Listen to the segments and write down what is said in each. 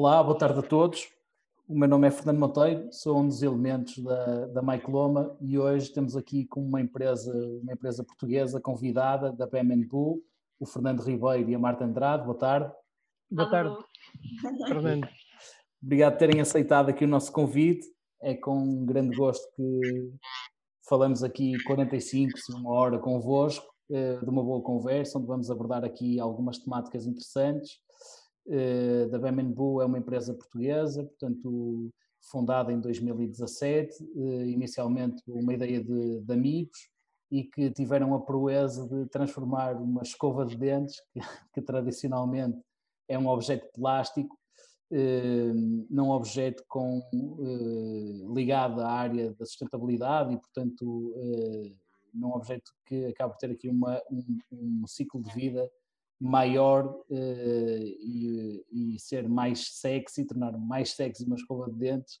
Olá, boa tarde a todos. O meu nome é Fernando Monteiro, sou um dos elementos da, da Mike Loma e hoje temos aqui com uma empresa, uma empresa portuguesa convidada da BMN Pool, o Fernando Ribeiro e a Marta Andrade. Boa tarde. Boa tarde, Fernando. Obrigado por terem aceitado aqui o nosso convite. É com grande gosto que falamos aqui 45, uma hora convosco, eh, de uma boa conversa, onde vamos abordar aqui algumas temáticas interessantes eh, da Boo é uma empresa portuguesa, portanto, fundada em 2017, eh, inicialmente uma ideia de, de, amigos e que tiveram a proeza de transformar uma escova de dentes, que, que tradicionalmente é um objeto plástico, eh, num objeto com, ligado à área da sustentabilidade e, portanto, num objeto que acaba por ter aqui uma, um, um ciclo de vida maior uh, e, e, ser mais sexy, tornar mais sexy uma escova de dentes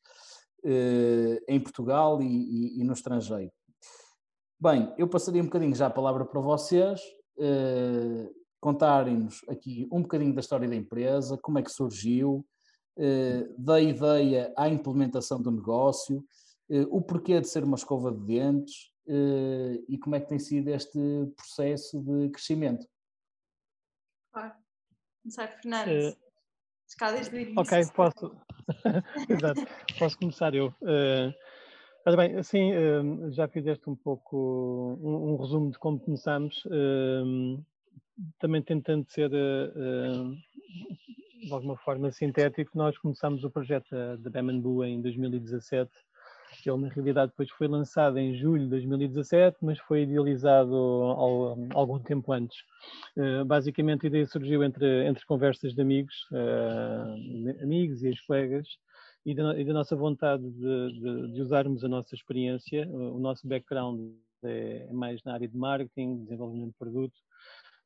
uh, em Portugal e, e, e, no estrangeiro. Bem, eu passaria um bocadinho já a palavra para vocês, uh, contarem-nos aqui um bocadinho da história da empresa, como é que surgiu, da ideia à implementação do negócio, o porquê de ser uma escova de dentes e como é que tem sido este processo de crescimento. Claro. Começar, Fernando. Uh, desde o início. Ok, posso. Exato, posso começar eu. Uh, bem, assim, uh, já fizeste um pouco um, um, resumo de como começamos, uh, também tentando ser de alguma forma sintético, nós começamos o projeto da Bambu em 2017 ele, na realidade, depois foi lançado em julho de 2017, mas foi idealizado ao, algum tempo antes. Uh, basicamente, a ideia surgiu entre, entre conversas de amigos, uh, amigos e ex-colegas, e, e da, nossa vontade de, de, de, usarmos a nossa experiência. O nosso background é mais na área de marketing, desenvolvimento de produto,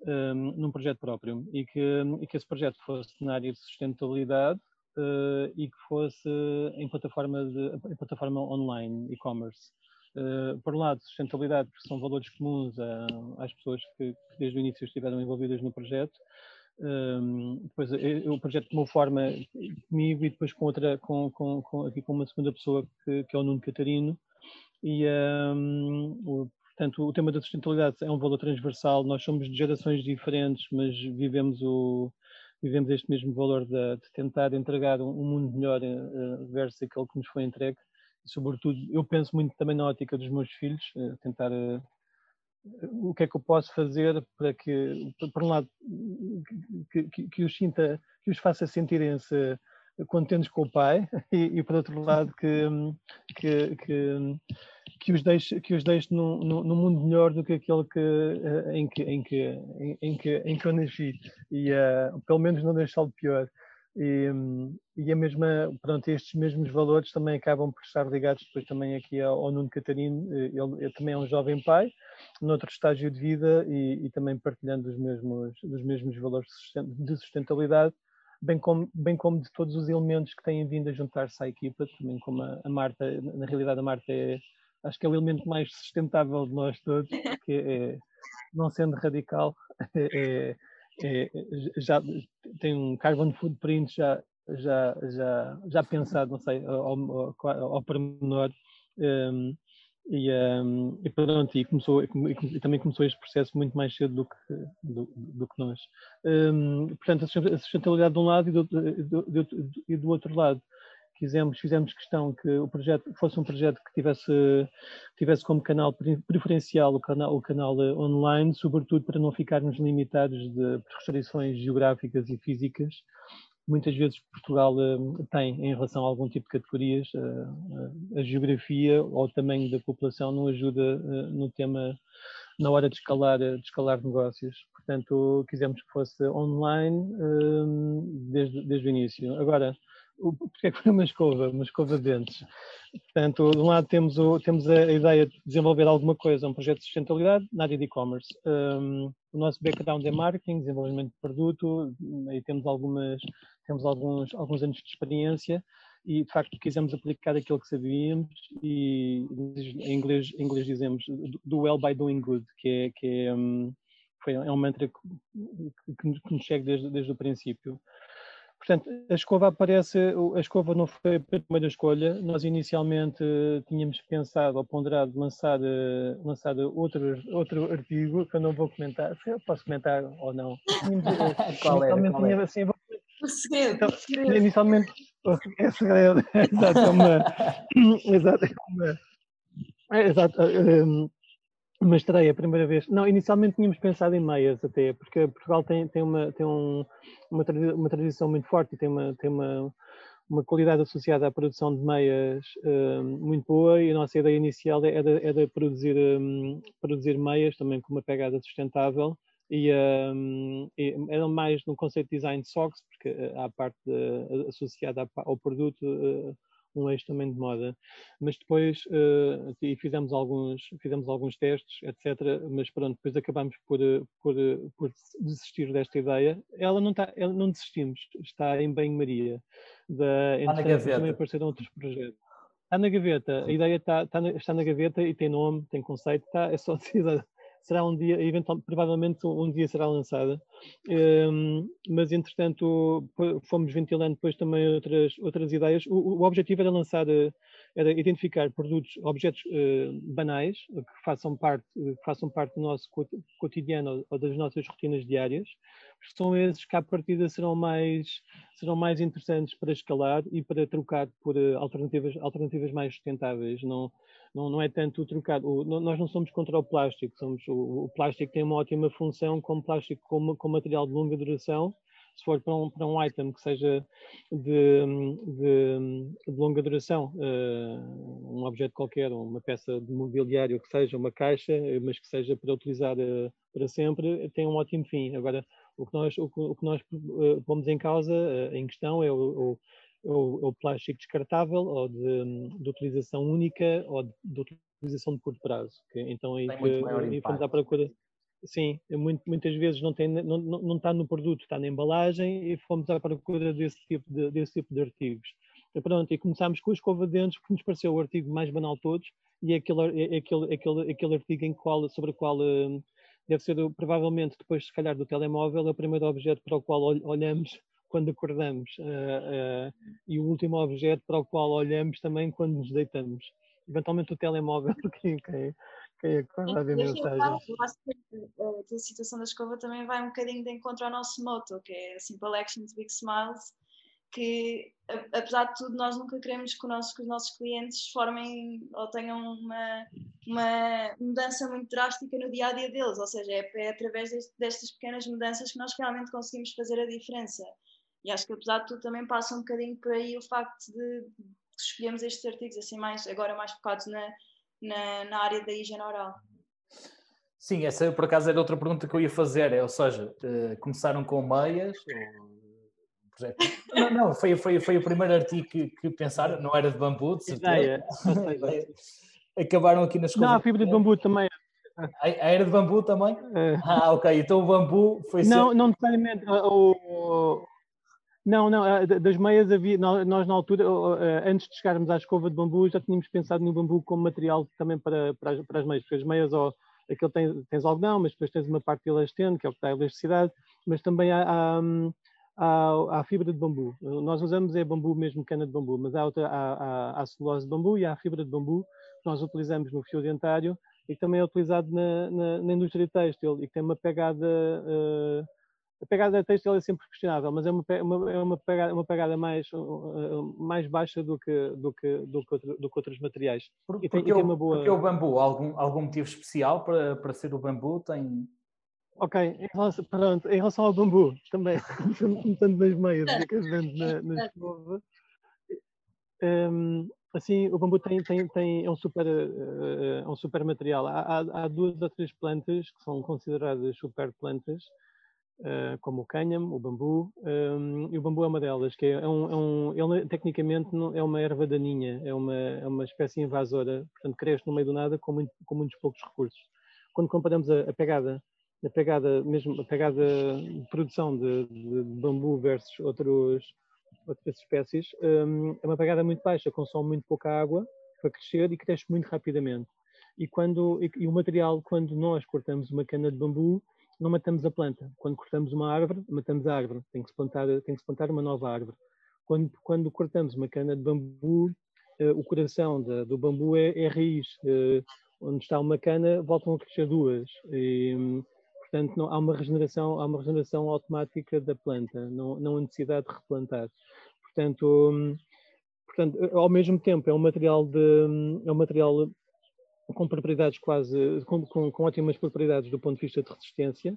um, eh, num projeto próprio e que, e que esse projeto fosse na área de sustentabilidade uh, e que fosse em plataforma, de, em plataforma online, e-commerce. Uh, por um lado, sustentabilidade, porque são valores comuns a, às pessoas que, que, desde o início estiveram envolvidas no projeto. Um, ehm, depois eh, o projeto tomou forma comigo e depois com outra, com, com, com aqui com uma segunda pessoa que, que é o Nuno Catarino. E um, ehm, o, portanto, o tema da sustentabilidade é um valor transversal. Nós somos de gerações diferentes, mas vivemos o, vivemos este mesmo valor de, de tentar entregar um, um mundo melhor uh, versus aquele que nos foi entregue. E, sobretudo, eu penso muito também na ótica dos meus filhos, uh, tentar uh, o que é que eu posso fazer para que, por um lado, que, que, que os sinta, que os faça sentirem-se contentes com o pai e, e por outro lado que, que, que, que os deixe, que os deixe num, num, mundo melhor do que aquele que, eh, em, que, em, que, em, em que, em que eu nasci e uh, pelo menos não deixá-lo pior. E, e a mesma, pronto, estes mesmos valores também acabam por estar ligados depois também aqui ao, ao Nuno Catarino, ele, ele, também é um jovem pai, noutro estágio de vida e, e também partilhando os mesmos, os mesmos valores de sustentabilidade, bem como, bem como de todos os elementos que têm vindo a juntar-se à equipa, também como a, a Marta, na realidade a Marta é acho que é o elemento mais sustentável de nós todos, que é, não sendo radical, é, é, já tem um carbon footprint já, já, já, já pensado, não sei, ao, ao, ao pormenor. Um, e, um, e pronto, e, começou, e, também começou este processo muito mais cedo do que, do, do que nós. Um, portanto, a sustentabilidade de um lado e do, do, do, e do outro lado quisemos, fizemos questão que o projeto fosse um projeto que tivesse, tivesse como canal preferencial o canal, o canal eh, online, sobretudo para não ficarmos limitados de restrições geográficas e físicas. Muitas vezes Portugal uh, tem em relação a algum tipo de categorias, uh, a geografia ou o tamanho da população não ajuda no tema na hora de escalar, de escalar negócios. Portanto, quisemos que fosse online desde, desde o início. Agora, porque é que foi uma escova, uma escova de dentes. Portanto, de um lado temos, o, temos a ideia de desenvolver alguma coisa, um projeto de sustentabilidade na área de e-commerce. Um, o nosso background é marketing, desenvolvimento de produto, e temos, algumas, temos alguns, alguns anos de experiência e, de facto, quisemos aplicar aquilo que sabíamos e, em inglês, em inglês dizemos, do well by doing good, que é, que é, um, foi, é um mantra que, que, que nos chega desde, desde o princípio. Portanto, a escova aparece, a escova não foi a primeira escolha. Nós inicialmente tínhamos pensado ou ponderado lançar, eh, lançar outro, outro artigo que eu não vou comentar. Eu posso comentar ou não? qual era? Qual era? Assim, vou... O segredo. Então, segredo. Inicialmente, é segredo. Exato, é uma. Exato, é uma. É, exato, uma estreia, a primeira vez. Não, inicialmente tínhamos pensado em meias até, porque Portugal tem, tem, uma, tem um, uma, uma tradição muito forte e tem uma, tem uma, uma qualidade associada à produção de meias uh, muito boa e a nossa ideia inicial era, era produzir, um, produzir meias também com uma pegada sustentável e, um, e era mais no conceito de design de socks, porque eh, há a parte de, associada ao produto uh, um eixo também de moda. Mas depois, uh, e fizemos alguns, fizemos alguns testes, etc. Mas pronto, depois acabamos por, eh, por, eh, por desistir desta ideia. Ela não está, ela, não desistimos, está em banho-maria. Está na gaveta. Também apareceram outros projetos. Está na gaveta, a ideia está, está, na, está na gaveta e tem nome, tem conceito, está, é só será um dia, eventualmente, provavelmente um dia será lançada. Um, mas, entretanto, fomos ventilando depois também outras, outras ideias. O, o objetivo era lançar, eh, era identificar produtos, objetos uh, banais que façam parte, que façam parte do nosso cotidiano ou das nossas rotinas diárias. São esses que, à partida, serão mais, serão mais interessantes para escalar e para trocar por alternativas, alternativas mais sustentáveis. Não, não, não é tanto trocar. O, nós não somos contra o plástico, somos, o, o, plástico tem uma ótima função como plástico com, com material de longa duração. Se for para um, para um item que seja de, de, de longa duração, uh, um objeto qualquer, uma peça de mobiliário que seja, uma caixa, mas que seja para utilizar uh, para sempre, tem um ótimo fim. Agora, o que nós, o, o que nós uh, pomos em causa, em questão, é o, ou, ou plástico descartável, ou de, de, utilização única, ou de, de, utilização de curto prazo. Que, então aí, aí fomos à procura. Sim, é muito, muitas vezes não, tem, não, não, está no produto, está na embalagem e fomos à procura desse tipo de, desse tipo de artigos. E pronto, e começámos com a escova de dentes porque nos pareceu o artigo mais banal de todos e é aquele, é aquele, aquele, aquele artigo em qual, sobre o qual hum, deve ser provavelmente depois se calhar do telemóvel é o primeiro objeto para o qual olhamos quando acordamos uh, uh, e o último objeto para o qual olhamos também quando nos deitamos. Eventualmente o telemóvel, quem, quem, quem acorda a ver mensagens. A situação da escova também vai um bocadinho de encontro ao nosso moto, que é Simple Actions, Big Smiles, que apesar de tudo nós nunca queremos que, nosso, que os nossos clientes formem ou tenham uma, uma mudança muito drástica no dia a dia deles, ou seja, é, é através deste, destas pequenas mudanças que nós realmente conseguimos fazer a diferença. E acho que apesar de tudo também passa um bocadinho por aí o facto de, de escolhermos estes artigos assim mais, agora mais focados na, na, na, área da higiene oral. Sim, essa por acaso era outra pergunta que eu ia fazer, é, ou seja, uh, começaram com meias, ou... não, não, foi, foi, foi o primeiro artigo que, que pensaram, não era de bambu, de certeza. Acabaram aqui nas coisas. Não, a fibra de bambu também. A era de bambu também? É. Ah, ok. Então o bambu foi. Não, sempre... não necessariamente. O, não, não, eh, das meias havia, nós na altura, eh, antes de chegarmos à escova de bambu, já tínhamos pensado no bambu como material também para, para, as, para as meias, porque as meias, ó, aquilo tem, tens algodão, mas depois tens uma parte elastente, que é o que dá a elasticidade, mas também há, há, há, há fibra de bambu. Nós usamos é bambu mesmo, cana de bambu, mas há, outra, há, há, há celulose de bambu e há fibra de bambu que nós utilizamos no fio dentário e que também é utilizado na, na, na indústria têxtil e que tem uma pegada... Uh, a pegada da textil é sempre questionável, mas é uma, uma, é uma, pegada, uma pegada mais, mais baixa do que, do que, do que, outro, do que outros materiais. Por, e tem, porque, e tem uma boa... porque o bambu, algum, algum motivo especial para, para ser o bambu? Tem... Ok, em relação, pronto, em relação ao bambu, também, começando nas meias, que as vendo na, na escova, um, assim, o bambu tem, tem, tem, é, um super, uh, um super material. Há, há, há duas ou três plantas que são consideradas super plantas, Uh, como o cânhamo, o bambu, um, e o bambu é uma delas, que é um, é um, ele tecnicamente não, é uma erva daninha, é uma, é uma espécie invasora, portanto cresce no meio do nada com, muito, com muitos poucos recursos. Quando comparamos a, a, pegada, a pegada, mesmo a pegada de produção de, de, bambu versus outros, outras espécies, um, é uma pegada muito baixa, consome muito pouca água para crescer e cresce muito rapidamente. E, quando, e, e o material, quando nós cortamos uma cana de bambu, não matamos a planta. Quando cortamos uma árvore, matamos a árvore. Tem que se plantar, tem que se plantar uma nova árvore. Quando, quando cortamos uma cana de bambu, uh, o coração do bambu é, é raiz. Uh, onde está uma cana, voltam a crescer duas. E, portanto, não, há uma regeneração, há uma regeneração automática da planta. Não, não há necessidade de replantar. Portanto, um, portanto, ao mesmo tempo é um material de, é um material com propriedades quase, com, com, com, ótimas propriedades do ponto de vista de resistência.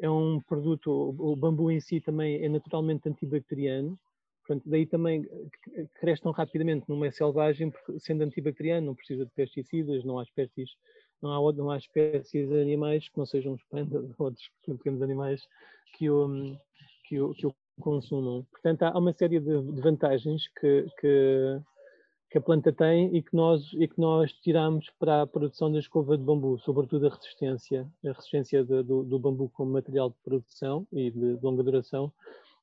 É um produto, o bambu em si também é naturalmente antibacteriano, portanto, daí também cresce tão rapidamente, é selvagem, porque sendo antibacteriano não precisa de pesticidas, não há espécies, não há, não há espécies de animais que não sejam os pandas ou outros pequenos animais que o, que o, que o consumam. Portanto, há uma série de, de vantagens que, que que a planta tem e que nós e que nós tiramos para a produção da escova de bambu, sobretudo a resistência, a resistência de, do, do, bambu como material de produção e de, longa duração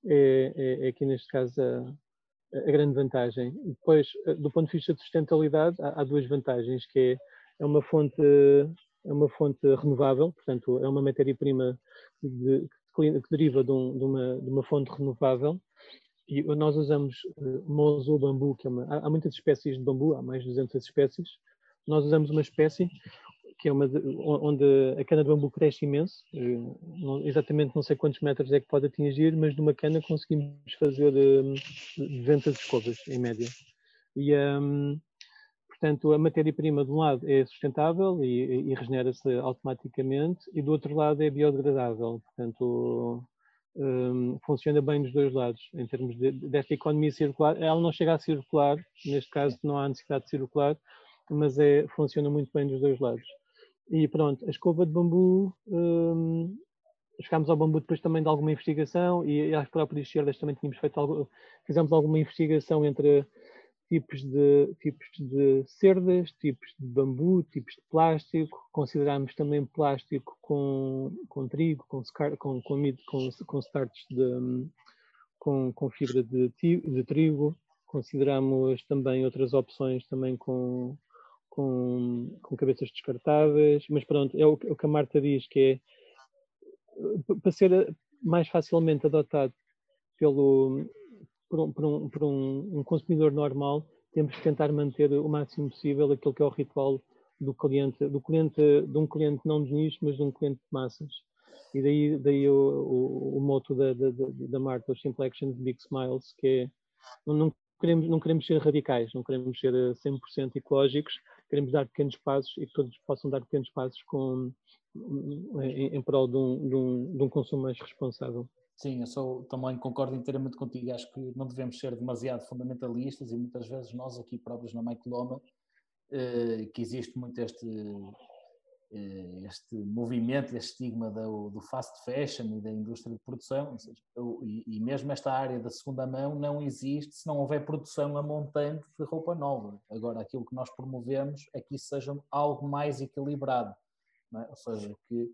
é, é, é, aqui neste caso a, a, grande vantagem. Depois, do ponto de vista de sustentabilidade, há, há duas vantagens, que é, é uma fonte é uma fonte renovável, portanto é uma matéria-prima de, que, deriva de, um, de, uma, de uma fonte renovável e nós usamos uh, mozo bambu, que é uma, há, há, muitas espécies de bambu, há mais de 200 espécies. Nós usamos uma espécie que é uma de, onde a cana de bambu cresce imenso, uh, não, exatamente não sei quantos metros é que pode atingir, mas de uma cana conseguimos fazer eh, 200 escovas em média. E, um, portanto, a matéria-prima de um lado é sustentável e, e regenera-se automaticamente, e do outro lado é biodegradável. Portanto, um, funciona bem dos dois lados, em termos de, desta economia circular. Ela não chega a circular, neste caso não há necessidade de circular, mas é, funciona muito bem dos dois lados. E pronto, a escova de bambu, um, chegámos ao bambu depois também de alguma investigação e, e às próprias esquerdas também tínhamos feito algo, fizemos alguma investigação entre tipos de, tipos de cerdas, tipos de bambu, tipos de plástico. Consideramos também plástico com, com trigo, com, com, com, com, com starches de, com, com fibra de, de trigo. Consideramos também outras opções também com, com, com cabeças descartáveis. Mas pronto, é o, é o que a Marta diz, que é para ser mais facilmente adotado pelo, por, um, um, um, um, consumidor normal, temos que tentar manter o máximo possível aquilo que é o ritual do cliente, do cliente, de um cliente não de nicho, mas de um cliente de massas. E daí, daí o, o, o moto da, da, da Marta, os Simple Actions Big Smiles, que é não, não, queremos, não queremos ser radicais, não queremos ser 100% eh, ecológicos, queremos dar pequenos passos e que todos possam dar pequenos passos com, em, em prol de um, de, um, de um consumo mais responsável. Sim, eu sou, também concordo inteiramente contigo. Acho que não devemos ser demasiado fundamentalistas e muitas vezes nós aqui próprios na Maicoloma, eh, que existe muito este, eh, este movimento, este estigma do, do, fast fashion e da indústria de produção, seja, e, e, mesmo esta área da segunda mão não existe se não houver produção a montante de roupa nova. Agora, aquilo que nós promovemos é que isso seja algo mais equilibrado, é? ou seja, que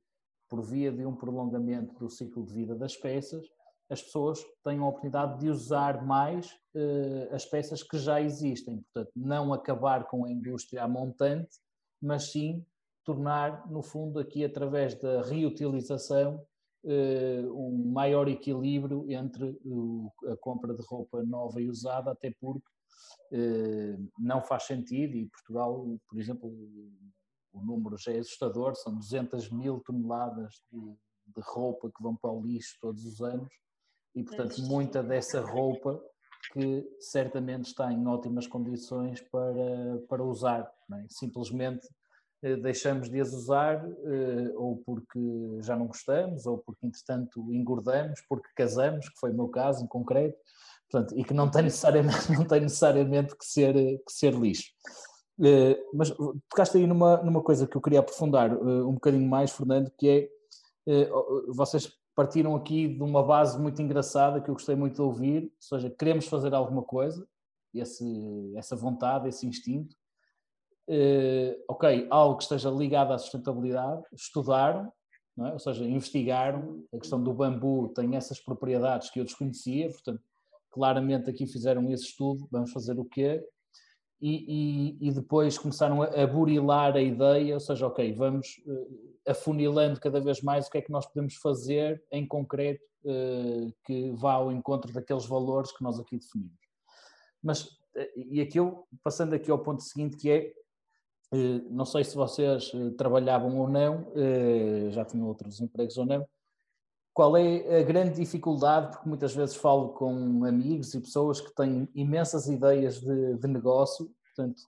por via de um prolongamento do ciclo de vida das peças, as pessoas têm a oportunidade de usar mais uh, as peças que já existem. Portanto, não acabar com a indústria montante, mas sim tornar, no fundo, aqui através da reutilização, uh, um maior equilíbrio entre a compra de roupa nova e usada, até porque uh, não faz sentido, e Portugal, por exemplo, o número já é assustador, são 200 mil toneladas de, de roupa que vão para o lixo todos os anos e, portanto, muita dessa roupa que certamente está em ótimas condições para, para usar. É? Simplesmente eh, deixamos de as usar eh, ou porque já não gostamos ou porque, entretanto, engordamos, porque casamos, que foi o meu caso em concreto, portanto, e que não tem necessariamente, não tem necessariamente que, ser, que ser lixo. Eh, mas tocaste aí numa, numa coisa que eu queria aprofundar uh, um bocadinho mais, Fernando, que é uh, vocês partiram aqui de uma base muito engraçada que eu gostei muito de ouvir, ou seja, queremos fazer alguma coisa, esse, essa vontade, esse instinto. ok, algo que esteja ligado à sustentabilidade, estudaram, é? ou seja, investigaram, a questão do bambu tem essas propriedades que eu desconhecia, portanto, claramente aqui fizeram esse estudo, vamos fazer o quê? E, e, e, depois começaram a, burilar a ideia, ou seja, ok, vamos, afunilando cada vez mais o que é que nós podemos fazer em concreto que vá ao encontro daqueles valores que nós aqui definimos. Mas, e aqui eu, passando aqui ao ponto seguinte, que é, não sei se vocês trabalhavam ou não, já tinham outros empregos ou não, qual é a grande dificuldade, porque muitas vezes falo com amigos e pessoas que têm imensas ideias de, de negócio, portanto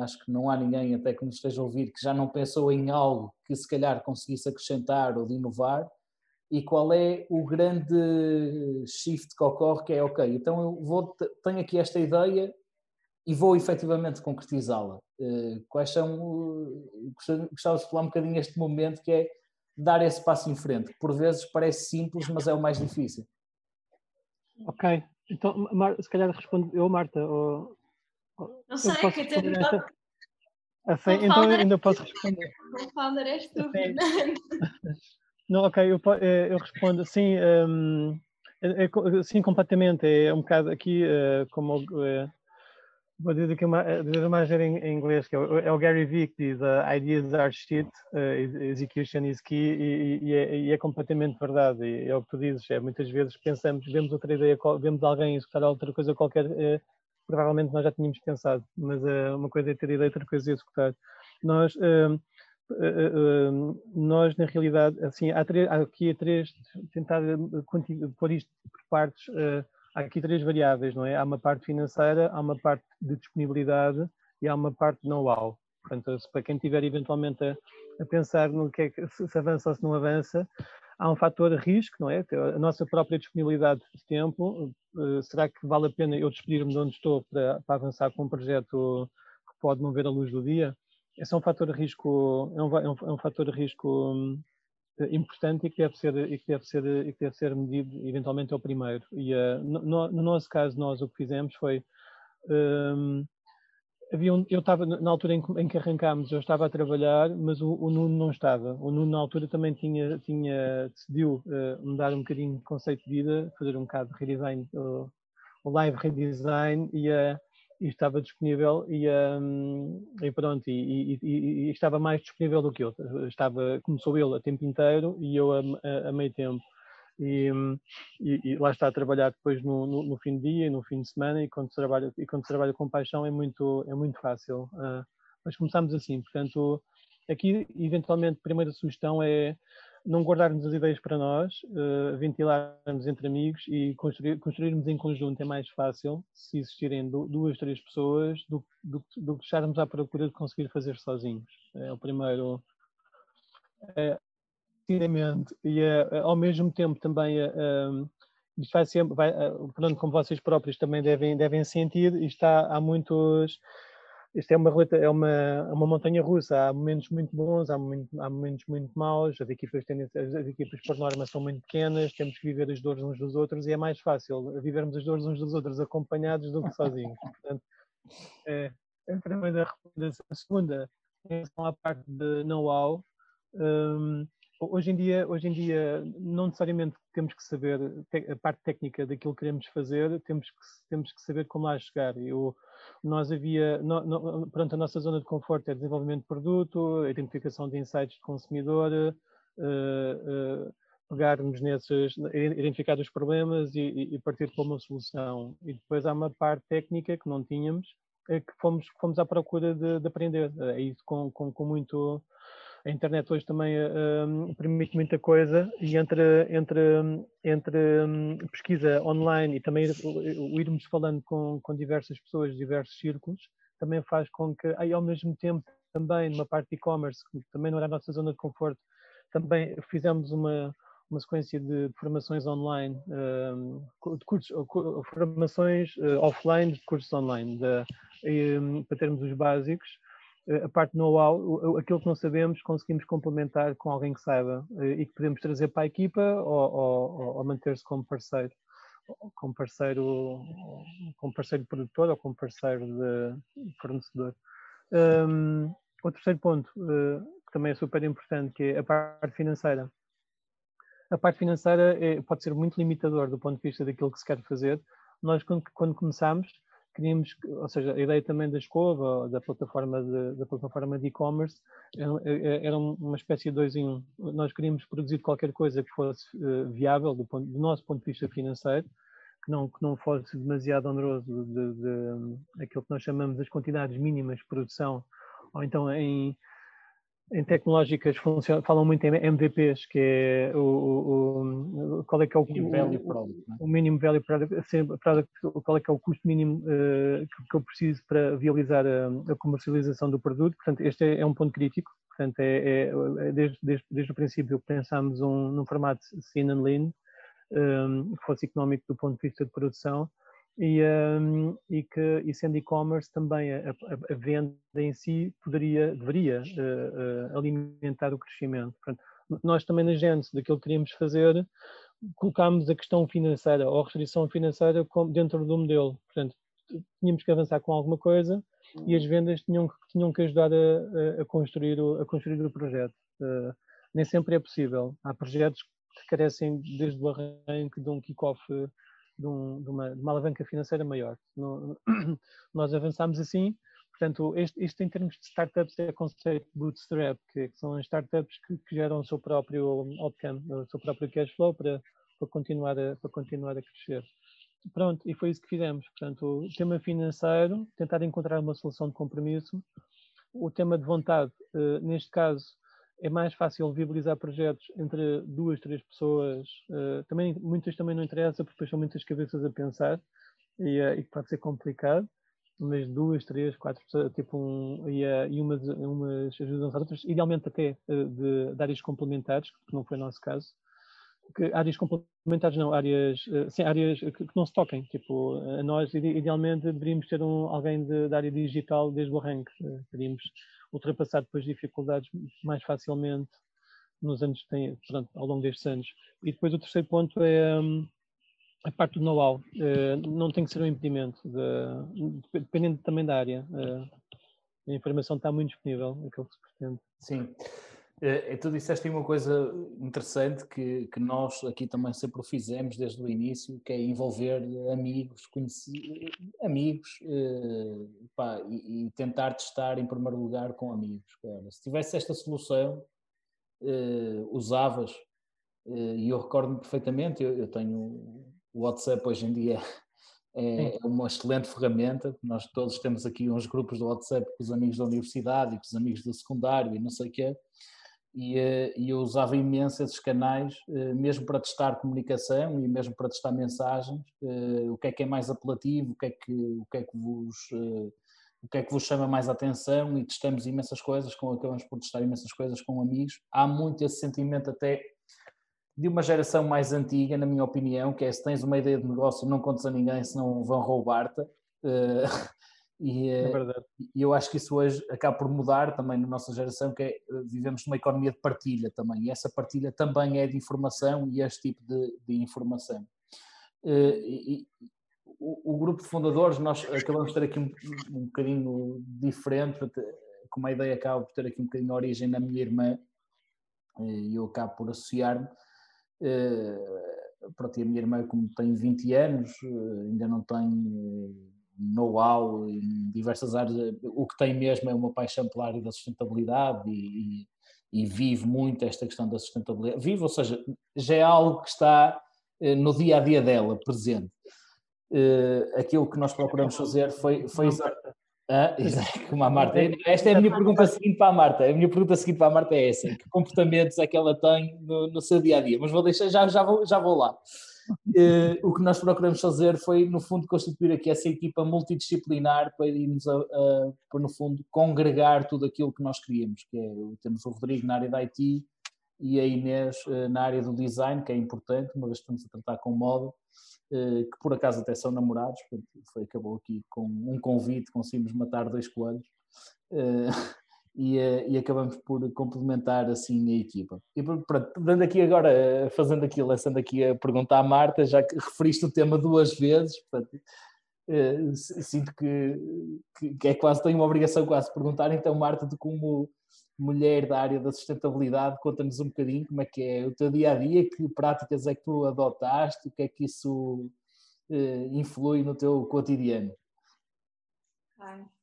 acho que não há ninguém até que nos esteja a ouvir que já não pensou em algo que se calhar conseguisse acrescentar ou de inovar, e qual é o grande shift que ocorre, que é ok, então eu vou, tenho aqui esta ideia e vou efetivamente concretizá-la. Eh, quais são, gostava de falar um bocadinho este momento que é dar esse passo em frente, que por vezes parece simples, mas é o mais difícil. Ok, então se calhar respondo eu, Marta. Ou, não sei, que eu tenho esta... assim, Então ainda posso responder. O founder és tu, Não, ok, eu, eh, eu respondo sim, um, é, é, sim, completamente. É um bocado aqui, uh, como uh, Vou dizer aqui uma, eh, dizer uma em, em inglês, que é o, é o, Gary Vee que diz uh, ideas are shit, uh, execution is key, e, e, é, e, é, completamente verdade, e é o que tu dizes, é, muitas vezes pensamos, vemos outra ideia, vemos alguém executar outra coisa qualquer, uh, provavelmente nós já tínhamos pensado, mas uma coisa é ter ideia, outra coisa é executar. Nós, nós na realidade, assim, há, há aqui três, tentar pôr isto por partes, há aqui três variáveis, não é? Há uma parte financeira, há uma parte de disponibilidade e há uma parte de know-how. Portanto, para quem estiver eventualmente a, a, pensar no que é que se, avança ou se não avança, há um fator risco, não é? A nossa própria disponibilidade de tempo. Uh, será que vale a pena eu despedir-me de onde estou para, para, avançar com um projeto que pode não ver a luz do dia? Esse é um fator de risco, é um, é um, é fator de risco hum, importante e que deve ser e que deve ser e que deve ser medido eventualmente ao primeiro. E uh, no, no, nosso caso nós o que fizemos foi um, havia um, eu estava na altura em, em, que arrancámos eu estava a trabalhar mas o, o, Nuno não estava. O Nuno na altura também tinha tinha decidiu uh, mudar um bocadinho de conceito de vida fazer um bocado de redesign o, o live redesign e uh, e estava disponível e, um, e pronto, e, e, e, estava mais disponível do que eu. Estava, começou ele a tempo inteiro e eu a, a, a meio tempo. E, e, lá está a trabalhar depois no, no, no, fim de dia, no fim de semana e quando trabalha e quando trabalha com paixão é muito é muito fácil. Uh, mas começamos assim, portanto aqui eventualmente a primeira sugestão é não guardarmos as ideias para nós, uh, ventilarmos entre amigos e construir, construirmos em conjunto é mais fácil se existirem duas, três pessoas do, do, do que estarmos à procura de conseguir fazer sozinhos. É o primeiro é, e é, ao mesmo tempo também é, isto vai ser, vai, pronto, como vocês próprios também devem, devem sentir, está, há muitos isto é uma, é uma, é uma montanha russa. Há momentos muito bons, há, muito, há momentos muito maus. As equipas, têm, as equipas, por norma, são muito pequenas. Temos que viver as dores uns dos outros e é mais fácil vivermos as dores uns dos outros acompanhados do que sozinhos. Portanto, é, é a primeira recomendação. A segunda, em relação à parte de know-how, um, hoje em dia, hoje em dia não necessariamente temos que saber a parte técnica daquilo que queremos fazer, temos que, temos que saber como lá chegar. Eu, nós havia, no, no, pronto, a nossa zona de conforto é desenvolvimento de produto, identificação de insights de consumidor, uh, uh, pegarmos nesses, identificar os problemas e, e, partir para uma solução. E depois há uma parte técnica que não tínhamos, que fomos, fomos à procura de, de aprender. É isso com, com, com muito a internet hoje também uh, permite muita coisa e entre, entre, entre um, pesquisa online e também o, irmos falando com, com diversas pessoas, diversos círculos, também faz com que, aí ao mesmo tempo, também numa parte de e-commerce, que também não era a nossa zona de conforto, também fizemos uma, uma sequência de, formações online, de cursos, formações uh, offline de cursos online, de, um, para termos os básicos a parte do know-how, aquilo que não sabemos, conseguimos complementar com alguém que saiba eh, e que podemos trazer para a equipa ou, ou, ou manter-se como parceiro, como parceiro, como parceiro produtor ou como parceiro de fornecedor. Um, o terceiro ponto, uh, que também é super importante, que é a parte financeira. A parte financeira é, pode ser muito limitador do ponto de vista daquilo que se quer fazer. Nós, quando, quando começamos, queríamos, ou seja, a ideia também da escova, da plataforma de, da plataforma de e-commerce, era uma espécie de dois em um. Nós queríamos produzir qualquer coisa que fosse uh, viável do, ponto, do, nosso ponto de vista financeiro, que não, que não fosse demasiado oneroso de, de, de aquilo que nós chamamos as quantidades mínimas de produção, ou então em em tecnológicas falam muito em MVPs, que é o, o, o qual é que é o, o, é? o mínimo value product, qual é que é o custo mínimo uh, que, que, eu preciso para viabilizar a, a, comercialização do produto. Portanto, este é, é um ponto crítico. Portanto, é, é, é desde, desde, desde, o princípio pensámos um, num formato thin and lean, um, que fosse económico do ponto de vista de produção e, um, e que e sendo e-commerce também a, a, a, venda em si poderia, deveria uh, uh, alimentar o crescimento. Portanto, nós também na Gênesis, daquilo que queríamos fazer, colocámos a questão financeira ou a restrição financeira dentro do modelo. Portanto, tínhamos que avançar com alguma coisa e as vendas tinham, tinham que ajudar a, a construir, o, a construir o projeto. Uh, nem sempre é possível. Há projetos que carecem desde o arranque de um kick-off de, um, de, uma, de uma, alavanca financeira maior. No, nós avançamos assim, portanto, este, isto em termos de startups é conceito bootstrap, que, são as startups que, que, geram o seu próprio outcome, o seu próprio cash flow para, para, continuar, a, para continuar a crescer. Pronto, e foi isso que fizemos. Portanto, o tema financeiro, tentar encontrar uma solução de compromisso. O tema de vontade, uh, neste caso, é mais fácil viabilizar projetos entre duas, três pessoas. Uh, também, muitas também não interessa, porque são muitas cabeças a pensar e, uh, e pode ser complicado. Mas duas, três, quatro pessoas, tipo um, e, uh, e umas, umas ajudam as outras, idealmente até de, de, áreas complementares, que não foi o nosso caso. Que, áreas complementares não, áreas, sim, áreas que, que, não se toquem. Tipo, nós, idealmente, deveríamos ter um, alguém de, da área digital desde o arranque. Teríamos ultrapassar depois dificuldades mais facilmente nos anos que têm, portanto, ao longo destes anos. E depois o terceiro ponto é um, a parte do know-how. Uh, não tem que ser um impedimento, de, dependendo também da área. Uh, a informação está muito disponível, aquilo que se pretende. Sim. Uh, tu disseste uma coisa interessante que, que nós aqui também sempre fizemos desde o início, que é envolver amigos, amigos uh, pá, e, e, tentar testar em primeiro lugar com amigos. Cara. Se tivesse esta solução, uh, usavas, e eu recordo-me perfeitamente, eu, eu, tenho o WhatsApp hoje em dia é uma excelente ferramenta, nós todos temos aqui uns grupos do WhatsApp com os amigos da universidade e com os amigos do secundário e não sei o quê, e, eh, e eu usava imenso esses canais, eh, mesmo para testar comunicação e mesmo para testar mensagens, eh, o que é que é mais apelativo, o que é que, o que, é que vos o que é que vos chama mais atenção e testamos imensas coisas, com, acabamos por testar imensas coisas com amigos. Há muito esse sentimento até de uma geração mais antiga, na minha opinião, que é se tens uma ideia de negócio não contes a ninguém, senão vão roubar-te. E, é eh, e eu acho que isso hoje acaba por mudar também na nossa geração, que é, eh, vivemos numa economia de partilha também, e essa partilha também é de informação e este tipo de, de informação. Eh, e, o, o, grupo de fundadores, nós acabamos de ter aqui um, um bocadinho diferente, com a ideia acaba por ter aqui um bocadinho a origem na minha irmã, e eu acabo por associar-me. Pronto, e a minha irmã, como tem 20 anos, ainda não tem know-how em diversas áreas. O que tem mesmo é uma paixão pela área da sustentabilidade e, e, e, vive muito esta questão da sustentabilidade. Vive, ou seja, já é algo que está eh, no dia a dia dela, presente. Eh, aquilo que nós procuramos fazer foi, foi ah, como a Marta. Esta é a minha pergunta seguinte para a Marta. A minha pergunta seguinte para a Marta é essa: que comportamentos é que ela tem no, no seu dia a dia? Mas vou deixar, já, já, vou, já vou lá. Uh, o que nós procuramos fazer foi, no fundo, constituir aqui essa equipa multidisciplinar para irmos, a, a, para, no fundo, congregar tudo aquilo que nós queríamos, que é, temos o Rodrigo na área da IT e a Inês uh, na área do design, que é importante, uma vez que estamos a tratar com moda, uh, que por acaso até são namorados, foi, acabou aqui com um convite, conseguimos matar dois coelhos e, eh, e, acabamos por complementar assim a equipa. E pronto, dando aqui agora, eh, fazendo aqui, lançando aqui a pergunta à Marta, já que referiste o tema duas vezes, portanto, eh, sinto que, que, é quase, tenho uma obrigação quase de perguntar, então Marta, de como mulher da área da sustentabilidade, conta-nos um bocadinho como é que é o teu dia-a-dia, -dia, que práticas é que tu adotaste, o que é que isso influi no teu cotidiano? Ok.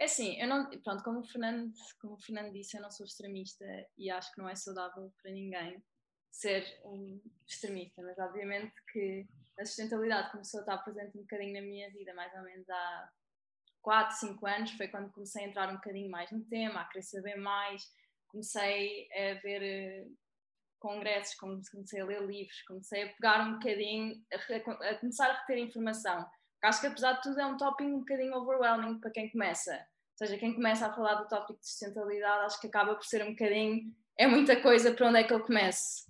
É assim, eu não, pronto, como o, Fernando, como o Fernando disse, eu não sou extremista e acho que não é saudável para ninguém ser um extremista, mas obviamente que a sustentabilidade começou a estar presente um bocadinho na minha vida, mais ou menos há 4, 5 anos, foi quando comecei a entrar um bocadinho mais no tema, a querer saber mais, comecei a ver eh, congressos, comecei a ler livros, comecei a pegar um bocadinho, a, começar a reter informação. Acho que apesar de tudo é um tópico um bocadinho overwhelming para quem começa. Ou seja, quem começa a falar do tópico de sustentabilidade acho que acaba por ser um bocadinho, é muita coisa para onde é que eu começo.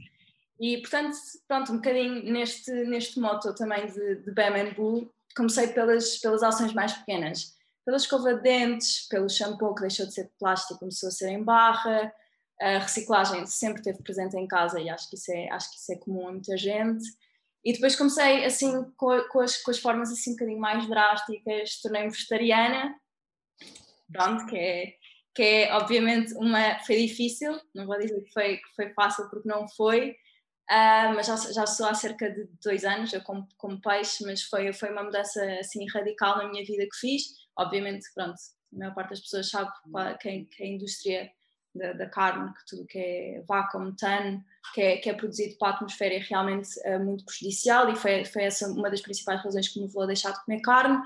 E portanto, pronto, um bocadinho neste, neste moto também de, de Bam Bull, comecei pelas, pelas ações mais pequenas. Pela escova de dentes, pelo shampoo que deixou de ser de plástico começou a ser em barra, a reciclagem sempre esteve presente em casa e acho que isso é, acho que isso é comum a muita gente. E depois comecei assim com, com, as, com as formas assim um bocadinho mais drásticas, tornei-me vegetariana, pronto, que é, que é obviamente uma, foi difícil, não vou dizer que foi, que foi fácil porque não foi, uh, mas já, já sou há cerca de dois anos, eu como, como peixe, mas foi, foi uma mudança assim radical na minha vida que fiz, obviamente, pronto, a maior parte das pessoas sabe que, que a indústria da, da, carne, que tudo que é vácuo, metano, que é, que é produzido para a atmosfera é realmente uh, muito prejudicial e foi, foi essa uma das principais razões que me levou a deixar de comer carne.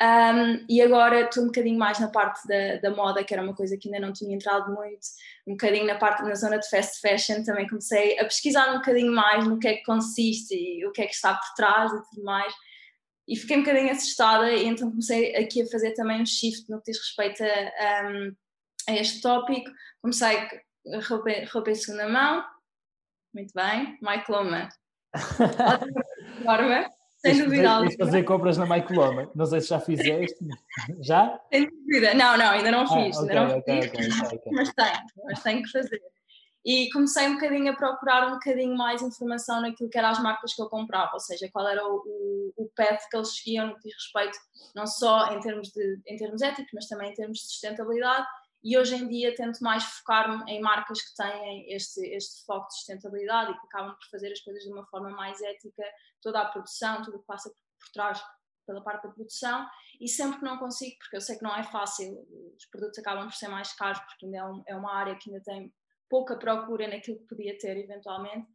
Um, e agora estou um bocadinho mais na parte da, da, moda, que era uma coisa que ainda não tinha entrado muito, um bocadinho na parte na zona de fast fashion, também comecei a pesquisar um bocadinho mais no que é que consiste e o que é que está por trás e tudo mais. E fiquei um bocadinho assustada, e então comecei aqui a fazer também um shift no que diz respeito a, um, a este tópico. Comecei roupa, roupa em segunda mão, muito bem, Mike Loma. Forma, sem dúvida alguma. fazer compras na Mike Loma, não sei se já fizeste. Já? Sem dúvida, não, não, ainda não ah, fiz, okay, ainda não okay, fiz, okay, mas tenho, mas tenho que fazer. E comecei um bocadinho a procurar um bocadinho mais informação naquilo que eram as marcas que eu comprava, ou seja, qual era o, o, o path que eles seguiam no que diz respeito, não só em termos, de, em termos éticos, mas também em termos de sustentabilidade e hoje em dia tento mais focar-me em marcas que têm este, este foco de sustentabilidade e que acabam por fazer as coisas de uma forma mais ética, toda a produção, tudo o que passa por trás pela parte da produção. E sempre que não consigo, porque eu sei que não é fácil, os produtos acabam por ser mais caros porque ainda é, um, é uma área que ainda tem pouca procura naquilo que podia ter eventualmente,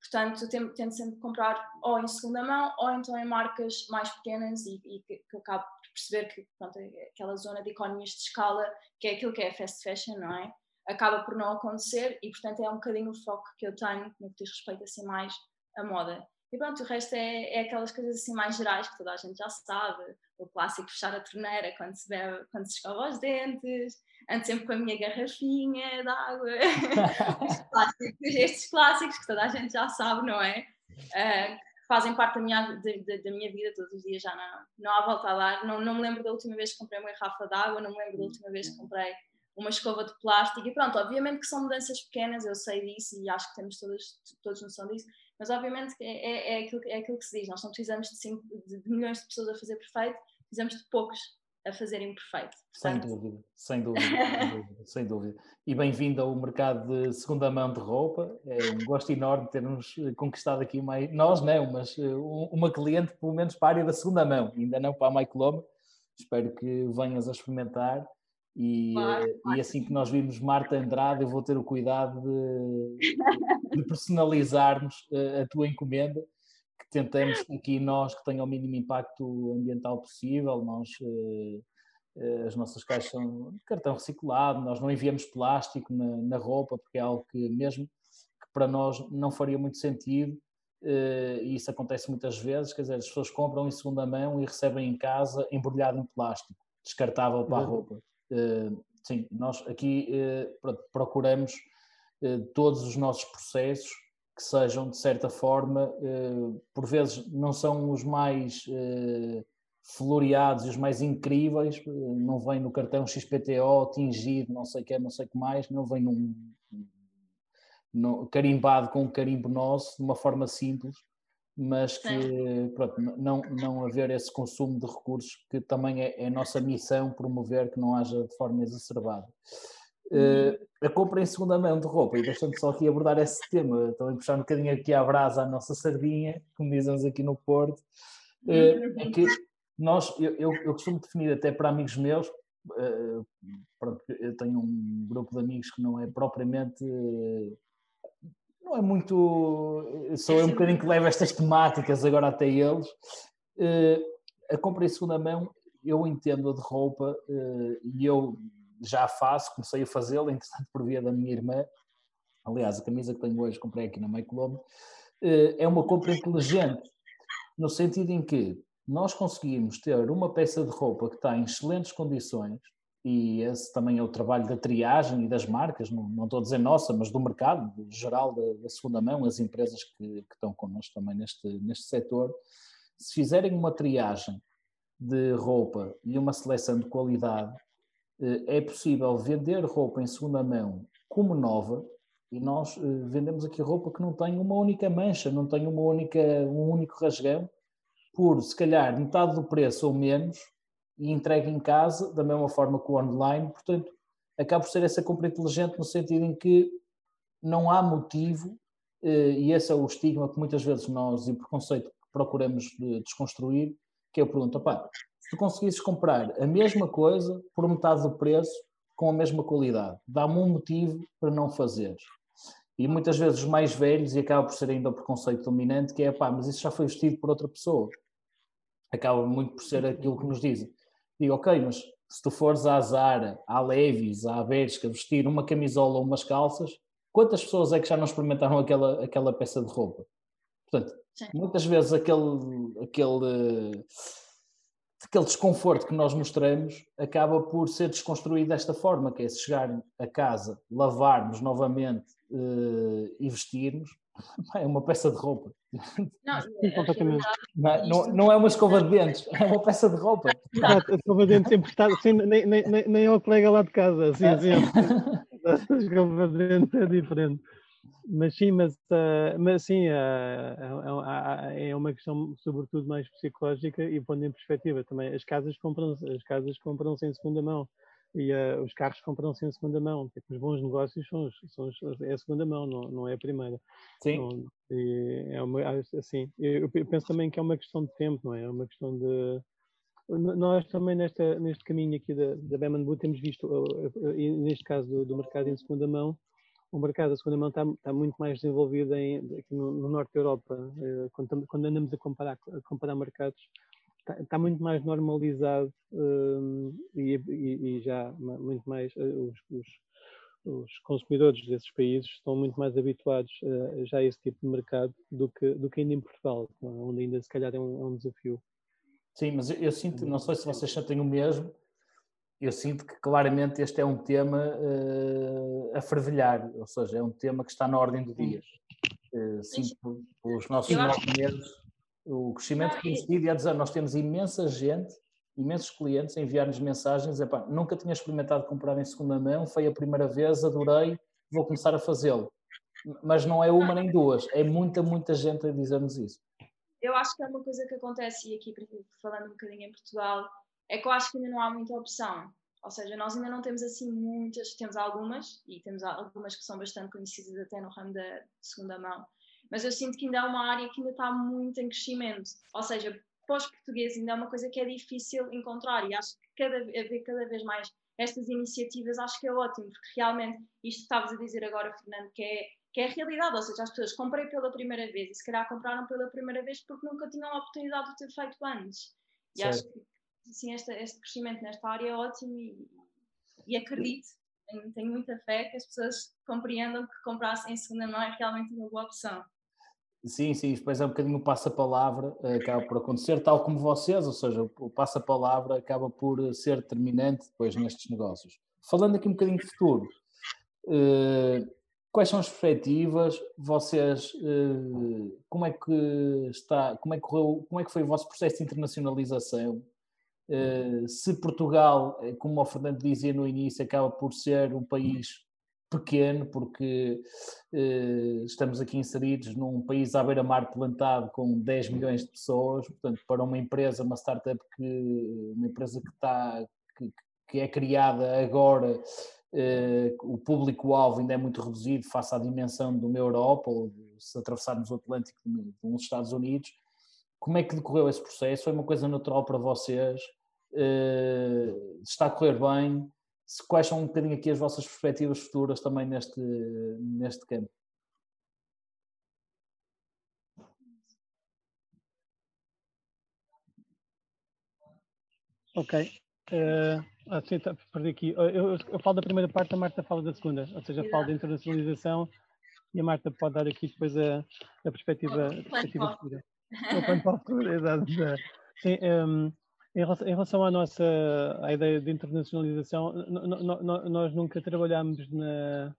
portanto tento, sempre comprar ou em segunda mão ou então em marcas mais pequenas e, e que, que acabo perceber que pronto, aquela zona de economias de escala, que é aquilo que é fast fashion, não é? Acaba por não acontecer e, portanto, é um bocadinho o foco que eu tenho no que diz respeito assim mais à moda. E pronto, o resto é, é aquelas coisas assim mais gerais que toda a gente já sabe. O clássico fechar a torneira quando se, bebe, quando se escova os dentes, ando sempre com a minha garrafinha de água. estes clássicos que toda a gente já sabe, não é? Uh, fazem parte da minha, de, de, da minha vida todos os dias, já não, não há volta a dar. Não, não me lembro da última vez que comprei uma garrafa de água, não me lembro da última vez que comprei uma escova de plástico e pronto, obviamente que são mudanças pequenas, eu sei disso e acho que temos todos, todos noção disso, mas obviamente é, é, é, aquilo, é aquilo que se diz, nós não precisamos de, cinco, de milhões de pessoas a fazer perfeito, precisamos de poucos a fazer imperfeito. Sem dúvida, sem dúvida, sem dúvida, sem dúvida. E bem-vindo ao mercado de segunda mão de roupa. É um gosto enorme termos conquistado aqui uma, nós, não, mas eh, uma cliente, pelo menos para a área da segunda mão, ainda não para a Mike Loma. Espero que venhas a experimentar. E, claro, eh, claro. e assim que nós vimos Marta Andrade, eu vou ter o cuidado de, de personalizarmos eh, a tua encomenda tentamos aqui nós que tenha o mínimo impacto ambiental possível, nós eh, eh, as nossas caixas são de cartão reciclado, nós não enviamos plástico na, na, roupa, porque é algo que mesmo que para nós não faria muito sentido, eh, e isso acontece muitas vezes, quer dizer, as pessoas compram em segunda mão e recebem em casa embrulhado em plástico, descartável para a roupa. Sim, nós aqui procuramos todos os nossos processos que sejam, de certa forma, eh, por vezes não são os mais eh, floreados e os mais incríveis, eh, não vem no cartão XPTO tingido, não sei o que, não sei o que mais, não vem num, num, carimbado com um carimbo nosso, de uma forma simples, mas que pronto, não, não haver esse consumo de recursos que também é, é nossa missão promover que não haja de forma exacerbada. Uh, a compra em segunda mão de roupa, e deixando só aqui abordar esse tema, também puxar um bocadinho aqui à brasa a nossa sardinha, como dizemos aqui no Porto, uh, é que nós, eu, eu, eu costumo definir até para amigos meus, uh, eu tenho um grupo de amigos que não é propriamente não é muito. Sou eu um bocadinho que levo estas temáticas agora até eles. a compra em segunda mão, eu entendo a de roupa e eu já faço, comecei a fazê-la, entretanto, por via da minha irmã. Aliás, a camisa que tenho hoje comprei aqui na Meio Colombo. É uma compra inteligente, no sentido em que nós conseguimos ter uma peça de roupa que está em excelentes condições, e esse também é o trabalho da triagem e das marcas, não, não estou a dizer nossa, mas do mercado geral da, da segunda mão, as empresas que, que, estão connosco também neste, neste setor, se fizerem uma triagem de roupa e uma seleção de qualidade, eh, é possível vender roupa em segunda mão como nova, e nós eh, vendemos aqui roupa que não tem uma única mancha, não tem uma única, um único rasgão, por se calhar metade do preço ou menos, e entregue em casa, da mesma forma que o online. Portanto, acaba por ser essa compra inteligente no sentido em que não há motivo, eh, e esse é o estigma que muitas vezes nós, e preconceito que procuramos desconstruir, que eu pergunto, pá, tu conseguisses comprar a mesma coisa por metade do preço, com a mesma qualidade, dá-me um motivo para não fazeres. E muitas vezes os mais velhos, e acaba por ser ainda o preconceito dominante, que é, pá, mas isso já foi vestido por outra pessoa. Acaba muito por ser aquilo que nos dizem digo, ok, mas se tu fores à Zara, à Levis, à Bershka vestir uma camisola ou umas calças, quantas pessoas é que já não experimentaram aquela, aquela peça de roupa? Portanto, Sim. muitas vezes aquele, aquele, aquele desconforto que nós mostramos acaba por ser desconstruído desta forma, que é se chegar a casa, lavarmos novamente uh, e vestirmos, é uma peça de roupa. Não, é completamente. Não, não, não, é uma escova de dentes, é uma peça de roupa. Exato, a escova de dentes emprestada, sim, nem, nem, nem, nem ao colega lá de casa, sim, sim. A escova de dentes é diferente. Mas sim, mas, uh, mas sim, uh, é uma questão sobretudo mais psicológica e pondo em perspectiva também. As casas compram as casas compram-se em segunda mão e uh, os carros compram-se em segunda mão. Tipo, os bons negócios são, os, são os, é a segunda mão, não, não é a primeira. Sim. Não, é uma, assim, eu penso também que é uma questão de tempo, não é? É uma questão de. Nós também nesta, neste caminho aqui da, da Beman Boot temos visto, neste caso do, do, mercado em segunda mão, o mercado da segunda mão está, está muito mais desenvolvido em, aqui no, no, norte da Europa. Eh, quando, quando andamos a comparar, a comparar mercados, está, está muito mais normalizado um, e, e, e, já muito mais eh, os, os, os, consumidores desses países estão muito mais habituados já a esse tipo de mercado do que, do que ainda em Portugal, onde ainda se calhar é um, é um desafio. Sim, mas eu, eu sinto, não sei se vocês sentem o mesmo, eu sinto que claramente este é um tema uh, a fervilhar, ou seja, é um tema que está na ordem do dia. Uh, sinto pelos nossos nove meses o crescimento que temos tido, e a dizer, nós temos imensa gente, imensos clientes a enviar-nos mensagens, epá, nunca tinha experimentado comprar em segunda mão, foi a primeira vez, adorei, vou começar a fazê-lo. Mas não é uma nem duas, é muita, muita gente a dizer-nos isso. Eu acho que é uma coisa que acontece, e aqui falando um bocadinho em Portugal, é que eu acho que ainda não há muita opção. Ou seja, nós ainda não temos assim muitas, temos algumas, e temos algumas que são bastante conhecidas até no ramo da segunda mão, mas eu sinto que ainda é uma área que ainda está muito em crescimento. Ou seja, para os portugueses ainda é uma coisa que é difícil encontrar e acho que cada, haver cada vez mais estas iniciativas acho que é ótimo, porque realmente isto que estavas a dizer agora, Fernando, que é, que é a realidade, ou seja, as pessoas comprei pela primeira vez e se calhar compraram pela primeira vez porque nunca tinham a oportunidade de ter feito antes. E certo. acho que assim, este, este crescimento nesta área é ótimo e, e acredito, tenho, tenho muita fé que as pessoas compreendam que comprar em segunda mão é realmente uma boa opção. Sim, sim, depois é um bocadinho o passa-palavra, eh, acaba por acontecer, tal como vocês, ou seja, o passa-palavra acaba por eh, ser determinante depois nestes negócios. Falando aqui um bocadinho de futuro, eh, quais são as perspectivas? Vocês, como é que está, como é que correu, como é que foi o vosso processo de internacionalização? Se Portugal, como o Fernando dizia no início, acaba por ser um país pequeno, porque eh, estamos aqui inseridos num país à beira-mar plantado com 10 milhões de pessoas, portanto, para uma empresa, uma startup que uma empresa que está que, que é criada agora, eh, o público-alvo ainda é muito reduzido face à dimensão de uma Europa ou se atravessarmos o Atlântico uns Estados Unidos. como é que decorreu esse processo? Foi uma coisa natural para vocês? Uh, está a correr bem? Quais são um bocadinho aqui as vossas perspectivas futuras também neste, neste campo? Ok. Uh, ah, sim, tá, perdi aqui. Eu, eu, eu, falo da primeira parte, a Marta fala da segunda, ou seja, falo da internacionalização e a Marta pode dar aqui depois a, a perspectiva, a perspectiva futura. exato. Sim, um, em, relação, em relação à nossa à ideia de internacionalização, nós nunca trabalhámos na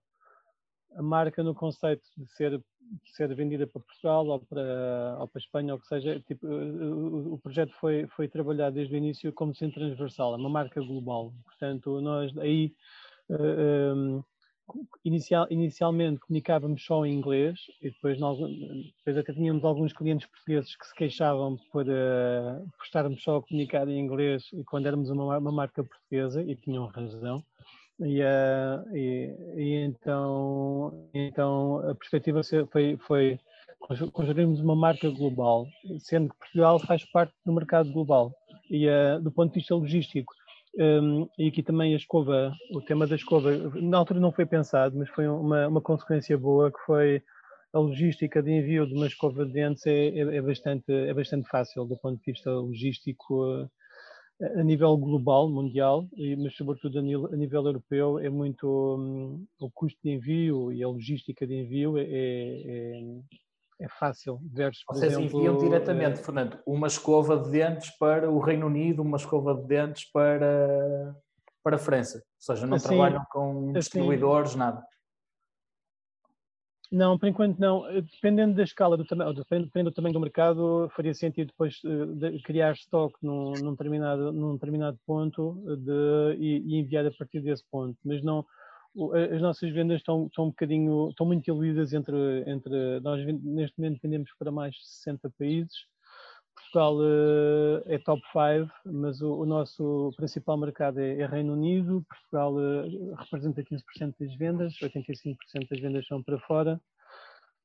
a marca no conceito de ser, de ser vendida para Portugal ou para, ou para Espanha, ou que seja, tipo, o, o, projeto foi, foi trabalhado desde o início como sendo transversal, é uma marca global. Portanto, nós aí uh, eh, um, inicial, inicialmente comunicávamos só em inglês e depois, nós, depois até tínhamos alguns clientes portugueses que se queixavam por, uh, por estarmos só a comunicar em inglês e quando éramos uma, uma marca portuguesa e tinham razão. E, uh, e, e, então, então a perspectiva foi, foi construirmos uma marca global, sendo que Portugal faz parte do mercado global. E uh, do ponto de vista logístico, um, e aqui também a escova, o tema da escova, na altura não foi pensado, mas foi uma, uma consequência boa que foi a logística de envio de uma escova de dentes é, é, é bastante, é bastante fácil do ponto de vista logístico uh, a nível global, mundial, mas sobretudo a nível, a nível europeu, é muito um, o custo de envio e a logística de envio é, é, fácil por Vocês exemplo, enviam diretamente, é... Fernando, uma escova de dentes para o Reino Unido, uma escova de dentes para, para a França, ou seja, não assim, trabalham com assim, distribuidores, nada. Não, por enquanto não. Eh, dependendo da escala do tamanho, dependendo do tamanho do mercado, faria sentido depois eh, de criar estoque num, num, determinado, num determinado ponto de, e, e, enviar a partir desse ponto. Mas não, as nossas vendas estão, estão um bocadinho, estão muito diluídas entre, entre nós neste momento vendemos para mais de 60 países. Portugal uh, é top 5, mas o, o, nosso principal mercado é, é Reino Unido. Portugal uh, representa 15% das vendas, 85% das vendas são para fora.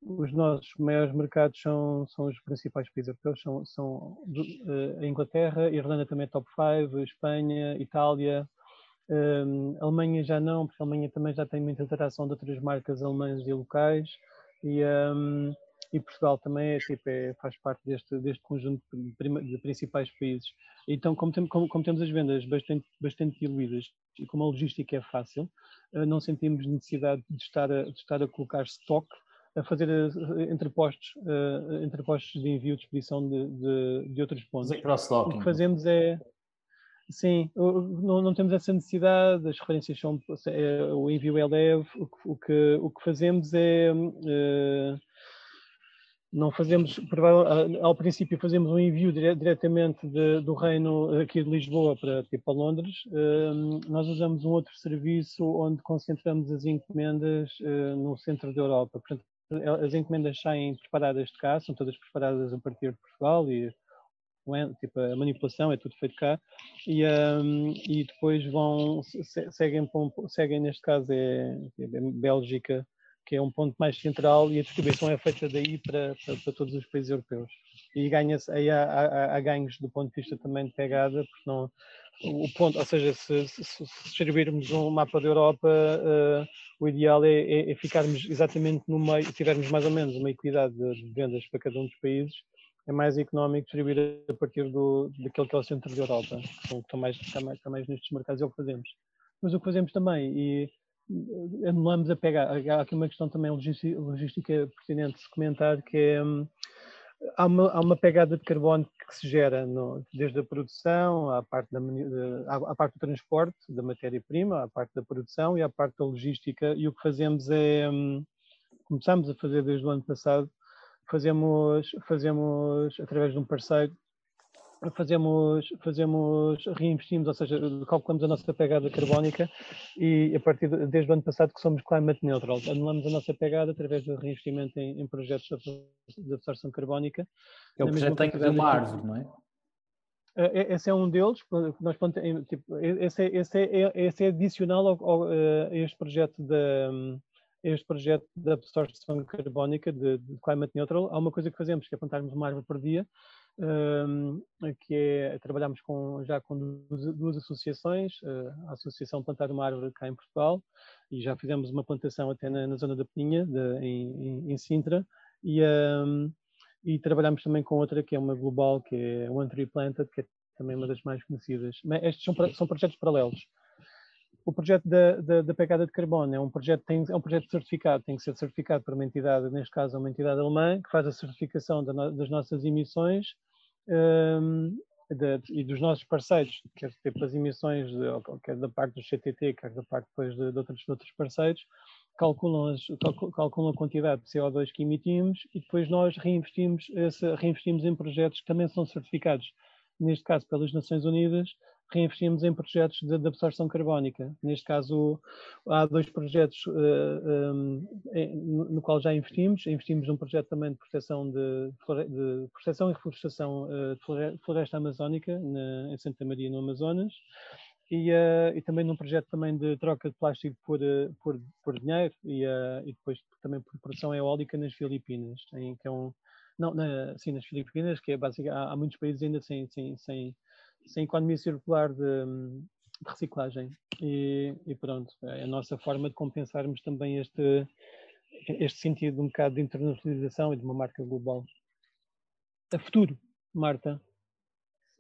Os nossos maiores mercados são, são os principais países europeus, são, são uh, a Inglaterra, a Irlanda também é top 5, Espanha, Itália, um, Alemanha já não, porque a Alemanha também já tem muita interação de outras marcas alemãs e locais. E, um, e Portugal também é, tipo, é, faz parte deste, deste conjunto de, de principais países. Então, como, tem, como, como, temos as vendas bastante, bastante diluídas e como a logística é fácil, uh, não sentimos necessidade de estar a, de estar a colocar stock, a fazer entrepostos, uh, entrepostos de envio de expedição de, de, de outros pontos. O que fazemos é Sim, não, não, temos essa necessidade, as referências são, é, o envio é leve, o o que, o que fazemos é, uh, não fazemos, ao princípio fazemos um envio dire, diretamente de, do reino aqui de Lisboa para, tipo, Londres, uh, nós usamos um outro serviço onde concentramos as encomendas uh, no centro da Europa, portanto as encomendas saem preparadas de cá, são todas preparadas a partir de Portugal e tipo, a manipulação é tudo feito cá, e, um, e depois vão, seguem, seguem neste caso é, é Bélgica, que é um ponto mais central e a distribuição é feita daí para, para, para todos os países europeus. E ganha-se, aí há, há, há, ganhos do ponto de vista também de pegada, porque não, o ponto, ou seja, se, se, distribuirmos um mapa da Europa, uh, o ideal é, é, é, ficarmos exatamente no meio, tivermos mais ou menos uma equidade de vendas para cada um dos países, é mais económico distribuir a partir do, daquele que é o centro da Europa, que estão mais, está mais, está mais nestes mercados, é o que fazemos. Mas o que fazemos também, e eh, anulamos a pegar, há aqui uma questão também logística, pertinente de comentar, que é, hum, há uma, há uma pegada de carbono que se gera no, desde a produção, à parte, da, à parte do transporte da matéria-prima, à parte da produção e à parte da logística, e o que fazemos é, hum, começamos a fazer desde o ano passado, fazemos, fazemos através de um parceiro, fazemos, fazemos, reinvestimos, ou seja, calculamos a nossa pegada carbónica e a partir de, desde o ano passado que somos climate neutral, anulamos a nossa pegada através do reinvestimento em, em projetos de absorção carbónica. É o projeto tem que ter uma árvore, não é? é? é? Esse é um deles, nós, tipo, esse, é, esse, é, esse é adicional ao, ao, a este projeto da, este projeto de absorção carbónica de, de, climate neutral, há uma coisa que fazemos, que é plantarmos uma árvore por dia, um, que é, trabalhamos com, já com duas, duas associações, a Associação Plantar uma Árvore cá em Portugal, e já fizemos uma plantação até na, na zona da Peninha, de, em, em, Sintra, e, um, e trabalhamos também com outra que é uma global, que é One Tree Planted, que é também uma das mais conhecidas. Mas estes são, são projetos paralelos. O projeto da, da, da, pegada de carbono é um projeto, tem, é um projeto certificado, tem que ser certificado por uma entidade, neste caso uma entidade alemã, que faz a certificação da, das nossas emissões um, de, e dos nossos parceiros, quer pelas emissões, de, quer da parte do CTT, quer da parte depois de, de, outros, de outros parceiros, calculam, as, calculam a quantidade de CO2 que emitimos e depois nós reinvestimos, esse, reinvestimos em projetos que também são certificados neste caso pelas Nações Unidas, reinvestimos em projetos de, de absorção carbónica. Neste caso, há dois projetos uh, eh, um, em, no qual já investimos. Investimos num projeto também de proteção, de, de proteção e reflorestação uh, de floresta amazónica na, em Santa Maria, no Amazonas. E, uh, e, também num projeto também de troca de plástico por, por, por dinheiro e, e depois também por produção eólica nas Filipinas, em, que é um, não, na, sim, nas Filipinas, que é basicamente, há, há, muitos países ainda sem, sem, sem, sem economia circular de, de reciclagem. E, e, pronto, é a nossa forma de compensarmos também este, este sentido de um bocado de internacionalização e de uma marca global. A futuro, Marta.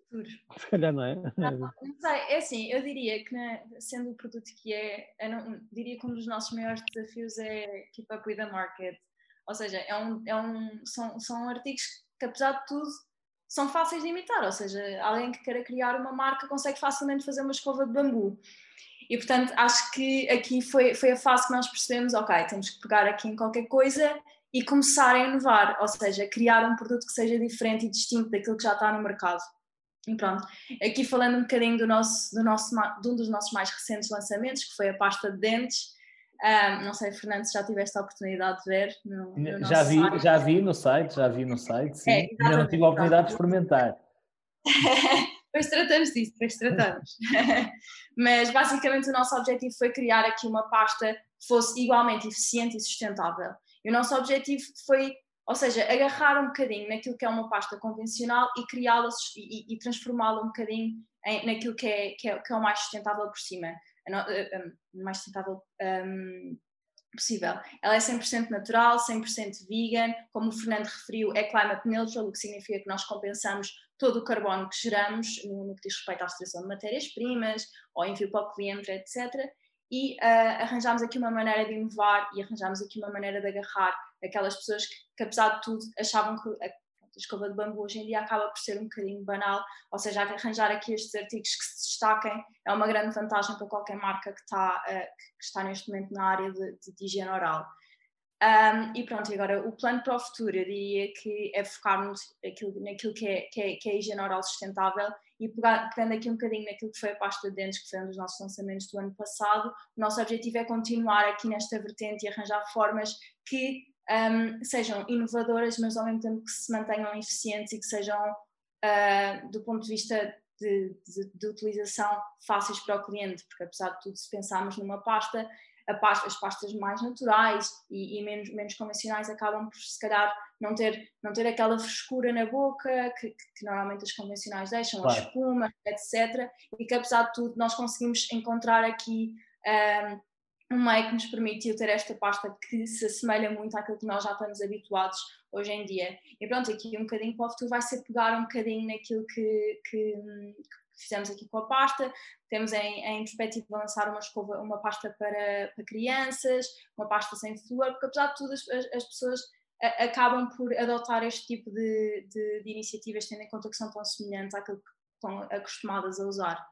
Futuro. Se calhar não é? Não, não sei, é assim, eu diria que né, sendo o produto que é, não, diria que um dos nossos maiores desafios é keep up with the market ou seja, é um, é um, são, são artigos que, apesar de tudo, são fáceis de imitar. Ou seja, alguém que queira criar uma marca consegue facilmente fazer uma escova de bambu. E, portanto, acho que aqui foi, foi a fase que nós percebemos: ok, temos que pegar aqui em qualquer coisa e começar a inovar, ou seja, criar um produto que seja diferente e distinto daquilo que já está no mercado. E pronto, aqui falando um bocadinho do nosso, do nosso, de um dos nossos mais recentes lançamentos, que foi a pasta de dentes, um, não sei, Fernando, se já tiveste a oportunidade de ver. No, no já, vi, site. já vi no site, já vi no site, sim. É, Ainda não tive a oportunidade de experimentar. depois tratamos disso, depois tratamos. Mas basicamente o nosso objetivo foi criar aqui uma pasta que fosse igualmente eficiente e sustentável. E o nosso objetivo foi, ou seja, agarrar um bocadinho naquilo que é uma pasta convencional e criá-la e, e transformá-la um bocadinho em, naquilo que é, que é, que é o mais sustentável por cima. Mais sustentável um, possível. Ela é 100% natural, 100% vegan, como o Fernando referiu, é climate neutral, o que significa que nós compensamos todo o carbono que geramos no, que diz respeito à extração de matérias-primas, ou envio para o cliente, etc. E uh, arranjámos aqui uma maneira de inovar e arranjámos aqui uma maneira de agarrar aquelas pessoas que, que apesar de tudo, achavam que escova de bambu hoje em dia acaba por ser um bocadinho banal, ou seja, arranjar aqui estes artigos que se destaquem. É uma grande vantagem para qualquer marca que está, uh, que está neste momento na área de, de, de higiene oral. Um, e pronto, agora o plano para o futuro, eu diria que é focar-nos naquilo que é, que, é, que é a higiene oral sustentável e pegando aqui um bocadinho naquilo que foi a pasta de dentes, que foi um dos nossos lançamentos do ano passado, o nosso objetivo é continuar aqui nesta vertente e arranjar formas que um, sejam inovadoras, mas ao mesmo tempo que se mantenham eficientes e que sejam, uh, do ponto de vista de, de, de, utilização, fáceis para o cliente, porque apesar de tudo, se pensarmos numa pasta, pasta as pastas mais naturais e, e, menos, menos convencionais acabam por, se calhar, não ter, não ter aquela frescura na boca que, que, normalmente as convencionais deixam, claro. a espuma, etc. E que, apesar de tudo, nós conseguimos encontrar aqui um, um meio que nos permitiu ter esta pasta que se assemelha muito àquilo que nós já estamos habituados hoje em dia. E pronto, aqui um bocadinho para o futuro vai ser pegar um bocadinho naquilo que, que, que fizemos aqui com a pasta. Temos em, em perspectiva lançar uma, escova, uma pasta para, para crianças, uma pasta sem flúor, porque apesar de tudo as, as pessoas acabam por adotar este tipo de, de, de iniciativas, tendo em conta que são tão semelhantes àquilo que estão acostumadas a usar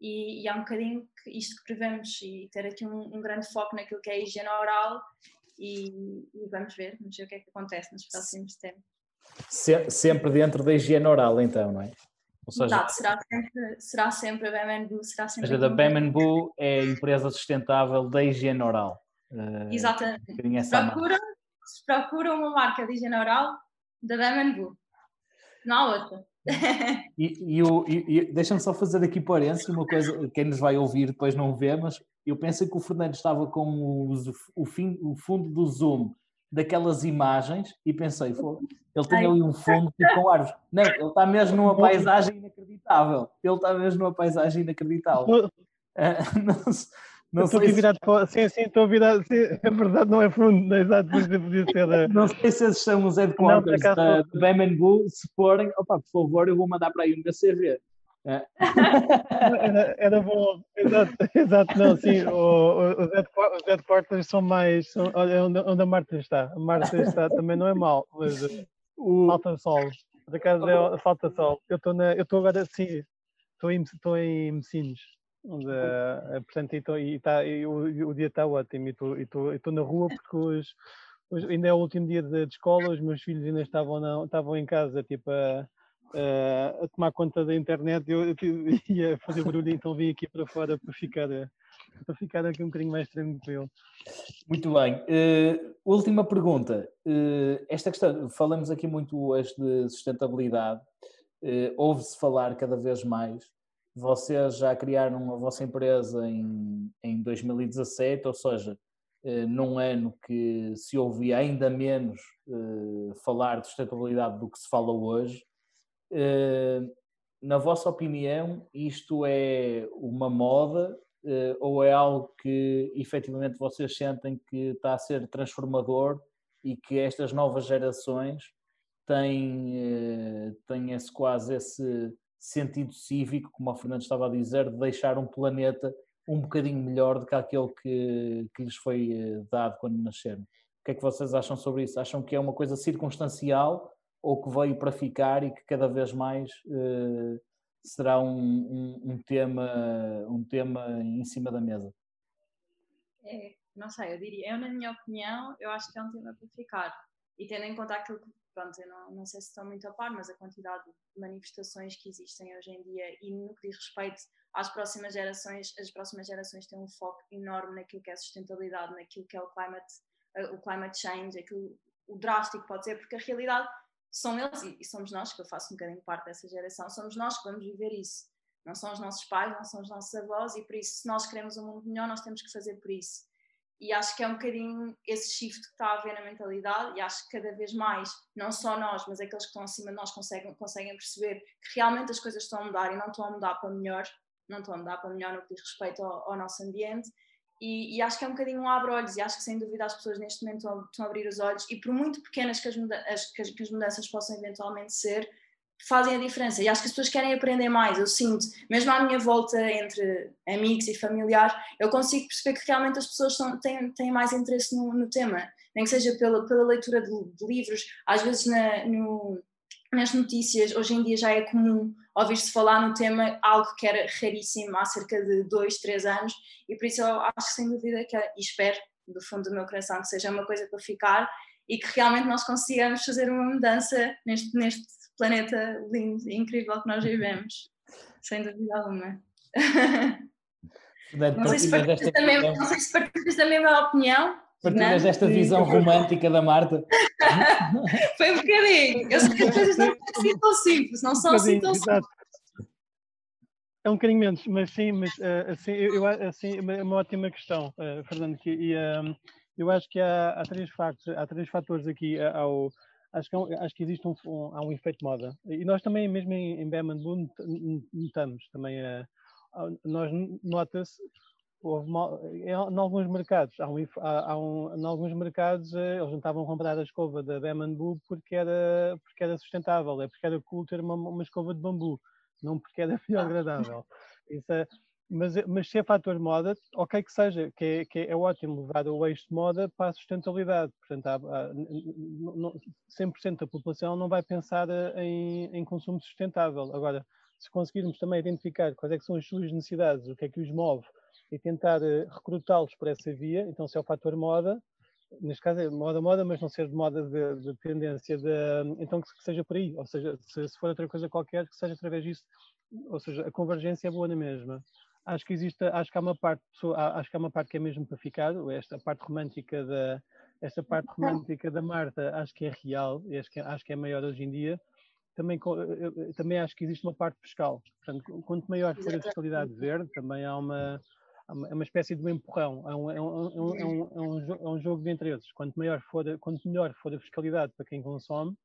e, e é um bocadinho isto que prevemos e ter aqui um, um, grande foco naquilo que é a higiene oral e, e, vamos ver, vamos ver o que é que acontece nos próximos tempos. Se, sempre dentro da higiene oral então, não é? Ou seja, Exato, será sempre, será sempre a Bemenbu, será sempre... A Bemenbu é a empresa sustentável da higiene oral. Uh, Exatamente. Um procura, procura uma marca de higiene oral da Bemenbu, não há outra. E, e, e, e deixa-me só fazer aqui parênteses, uma coisa, quem nos vai ouvir depois não vê, mas eu pensei que o Fernando estava com o, o, fim, o fundo do Zoom daquelas imagens e pensei, ele tem ali um fundo tipo, com árvores. Não, ele está mesmo numa paisagem inacreditável. Ele está mesmo numa paisagem inacreditável. não, não estou aqui virado para. Sim, sim, estou virado. Sim, é verdade, não é fundo, não é exato, podia ser. Não sei se esses são os headquarters não, da, Bam Boo. Se forem, opa, por favor, eu vou mandar para aí um meu CV. É. Era, era, bom, exato, exato, não, sim, o, o, os headquarters são mais, são, olha onde, onde a Marta está, a Marta está também não é mal, mas o, falta sol, por acaso é falta sol, eu estou agora sim, estou em, estou em Messinos, onde, uh, portanto, e, tô, e, tá, e o, o dia está ótimo, e estou, na rua porque hoje, hoje ainda é o último dia de, de escola, os meus filhos ainda estavam, não, estavam em casa, tipo, a uh, a tomar conta da internet, eu, eu, ia fazer barulho, então vim aqui para fora para ficar, para ficar aqui um bocadinho mais tranquilo. Muito bem. Uh, última pergunta. Uh, esta questão, falamos aqui muito hoje de sustentabilidade. Uh, Ouve-se falar cada vez mais. Vocês já criaram a vossa empresa em, em 2017, ou seja, num ano que se ouvia ainda menos falar de sustentabilidade do que se fala hoje. Eh, na vossa opinião, isto é uma moda eh, ou é algo que efetivamente vocês sentem que está a ser transformador e que estas novas gerações têm, eh, têm esse, quase esse sentido cívico, como a Fernando estava a dizer, de deixar um planeta um bocadinho melhor do que aquele que, que lhes foi dado quando nasceram. O que é que vocês acham sobre isso? Acham que é uma coisa circunstancial ou que veio para ficar e que cada vez mais uh, será um, um, um, tema, um tema em cima da mesa? É, não sei, eu diria, eu na minha opinião, eu acho que é um tema para ficar. E tendo em conta aquilo que, pronto, eu não, não sei se estão muito a par, mas a quantidade de manifestações que existem hoje em dia e no que diz respeito às próximas gerações, as próximas gerações têm um foco enorme naquilo que é sustentabilidade, naquilo que é o climate, eh, o climate change, aquilo, o drástico pode ser, porque a realidade são eles e, somos nós, que eu faço um bocadinho parte dessa geração, somos nós que vamos viver isso. Não são os nossos pais, não são os nossos avós, e por isso, se nós queremos um mundo melhor, nós temos que fazer por isso. E acho que é um bocadinho esse shift que está a haver na mentalidade, e acho que cada vez mais, não só nós, mas aqueles que estão acima de nós conseguem, conseguem perceber que realmente as coisas estão a mudar e não estão a mudar para melhor, não estão a mudar para melhor no que diz respeito ao, ao nosso ambiente, e, e, acho que é um bocadinho um abre-olhos, e acho que sem dúvida as pessoas neste momento estão, estão a abrir os olhos, e por muito pequenas que as, mudanças, que, as, que as mudanças possam eventualmente ser, fazem a diferença. E acho que as pessoas querem aprender mais. Eu sinto, mesmo à minha volta entre amigos e familiares, eu consigo perceber que realmente as pessoas são, têm, têm mais interesse no, no tema, nem que seja pela, pela leitura de, de livros, às vezes na, no, nas notícias, hoje em dia já é comum ouvir-se falar no tema, algo que era raríssimo há cerca de dois, três anos, e por isso eu acho sem dúvida que, e espero do fundo do meu coração que seja uma coisa para ficar e que realmente nós consigamos fazer uma mudança neste, neste planeta lindo e incrível que nós vivemos, sem dúvida alguma. Não sei, se partilhas também, não sei se partilhas da mesma opinião. Partilhas esta visão romântica da Marta? Foi um bocadinho. Eu sei que as coisas não são assim tão simples, não são um assim tão simples. É um bocadinho menos, mas sim, mas uh, assim, eu, assim, é uma ótima questão, uh, Fernando, que, e, um, eu acho que há, há, três factos, há três fatores aqui uh, ao, acho que, é acho que existe um, um, há um efeito moda. E nós também, mesmo em, em Beman notamos também, uh, nós nota-se houve em, em alguns mercados, há um, há, há um, em alguns mercados eh, eles não estavam a comprar a escova da Bambu porque era, porque era sustentável, é porque era cool ter uma, uma escova de bambu, não porque era bioagradável. Isso é, mas, mas se é fator moda, ok que seja, que é, que é ótimo levar o eixo de moda para a sustentabilidade. Portanto, há, há, 100% da população não vai pensar eh, em, em consumo sustentável. Agora, se conseguirmos também identificar quais é que são as suas necessidades, o que é que os move, e tentar uh, recrutá-los por essa via. Então, se é o fator moda, neste caso é moda, moda, mas não ser de moda de, de tendência, de, então que seja por aí. Ou seja, se, se, for outra coisa qualquer, que seja através disso. Ou seja, a convergência é boa na mesma. Acho que existe, acho que há uma parte, acho que há uma parte que é mesmo para ficar, esta parte romântica da, esta parte romântica da Marta, acho que é real, acho que, é, acho que é maior hoje em dia. Também, também acho que existe uma parte fiscal. Portanto, quanto maior for a fiscalidade verde, também há uma, é uma espécie de um empurrão, é um, é um, é um, é um, é um, é um jogo de interesses. Quanto, maior for, quanto melhor for a fiscalidade para quem consome,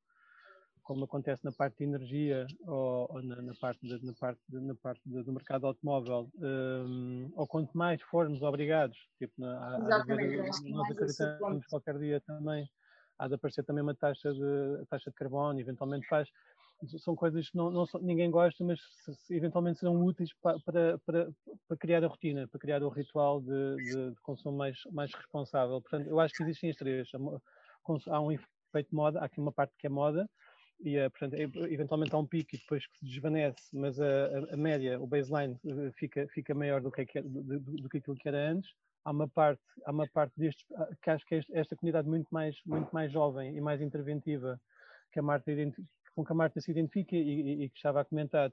como acontece na parte de energia ou, ou na, na, parte, de, na parte, de, na parte de, do mercado automóvel, um, ou quanto mais formos obrigados, tipo, na, Exatamente, haver, nós acreditamos qualquer dia também, há de aparecer também uma taxa de, taxa de carbono, eventualmente faz, são coisas que não, não ninguém gosta, mas se, se eventualmente serão úteis para, para, para, para, criar a rotina, para criar o ritual de, de, de, consumo mais, mais responsável. Portanto, eu acho que existem as três. Há um efeito moda, há aqui uma parte que é moda, e uh, portanto, eventualmente há um pico e depois que se desvanece, mas a, a, média, o baseline uh, fica, fica maior do que, é, do, do, que aquilo que era antes. Há uma parte, há uma parte destes, ah, que acho que é esta comunidade muito mais, muito mais jovem e mais interventiva que a Marta com que a Marta se identifica e, e, e que estava a comentar,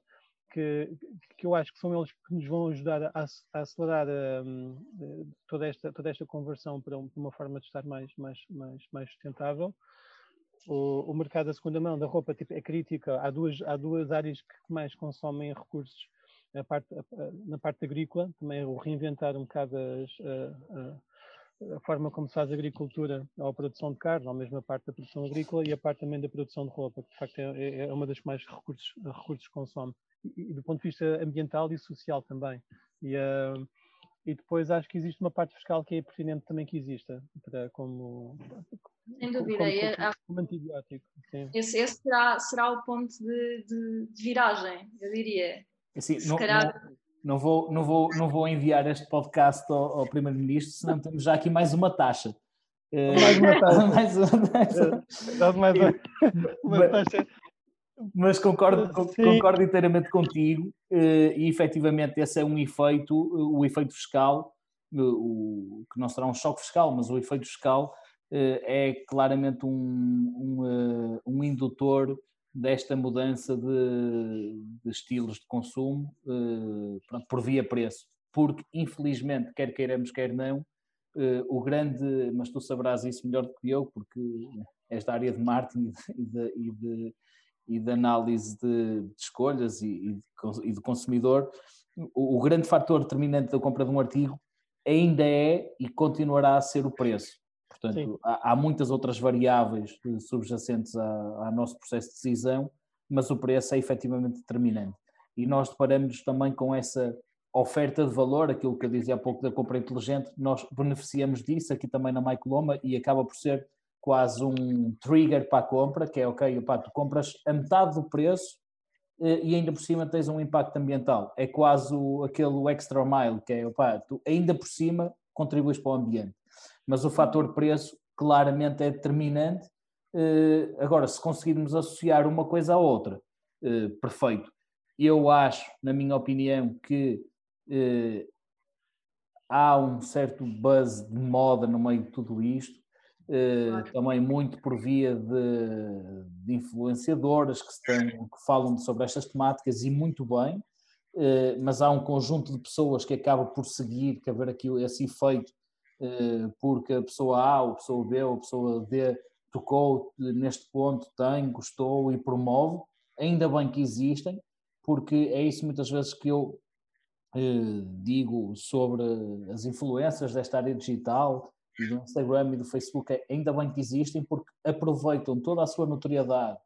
que, que eu acho que são eles que nos vão ajudar a, a acelerar um, toda, esta, toda esta conversão para, uma forma de estar mais, mais, mais, mais sustentável o, o mercado da segunda mão da roupa tipo, é crítica. Há duas, há duas áreas que mais consomem recursos. A parte, a, na parte agrícola, também o reinventar um bocado as, a, a, forma como se faz a agricultura ou a produção de carne, ou mesmo a parte da produção agrícola e a parte também da produção de roupa, que de facto é, é, é uma das que mais recursos, recursos consome. E, e, do ponto de vista ambiental e social também. E, uh, e depois acho que existe uma parte fiscal que é pertinente também que exista, para, como, sem dúvida. Como, é, como, como antibiótico. Sim. Esse, esse será, será o ponto de, de, de viragem, eu diria. Assim, não, calhar... não, não, vou, não, vou, não vou enviar este podcast ao, ao Primeiro-Ministro, senão temos já aqui mais uma taxa. Mais uma taxa. mais uma taxa. mais uma, uma taxa. Mas concordo, concordo inteiramente contigo e efetivamente esse é um efeito, o efeito fiscal, o, que não será um choque fiscal, mas o efeito fiscal eh, é claramente um, um, eh, um indutor desta mudança de, de estilos de consumo eh, por via preço. Porque, infelizmente, quer queiramos, quer não, o grande, mas tu saberás isso melhor do que eu, porque esta área de marketing e de, e de, e de análise de, de escolhas e, e, de, consumidor, o, o grande fator determinante da compra de um artigo ainda é e continuará a ser o preço. Portanto, há, há, muitas outras variáveis subjacentes ao nosso processo de decisão, mas o preço é efetivamente determinante. E nós deparamos também com essa oferta de valor, aquilo que eu dizia há pouco da compra inteligente, nós beneficiamos disso aqui também na MyColoma e acaba por ser quase um trigger para a compra, que é ok, opa, tu compras a metade do preço eh, e ainda por cima tens um impacto ambiental. É quase o, aquele extra mile, que é opa, tu ainda por cima contribuis para o ambiente mas o fator preço claramente é determinante. Eh, agora, se conseguirmos associar uma coisa à outra, eh, perfeito. Eu acho, na minha opinião, que há um certo buzz de moda no meio de tudo isto, também muito por via de, de influenciadoras que, estão, que falam sobre estas temáticas e muito bem, mas há um conjunto de pessoas que acaba por seguir, que haver aqui esse efeito eh, porque a pessoa A, ou a pessoa B, ou a pessoa D tocou neste ponto, tem, gostou e promove, ainda bem que existem, porque é isso muitas vezes que eu eh, digo sobre as influências desta área digital e do Instagram e do Facebook, é, ainda bem que existem porque aproveitam toda a sua notoriedade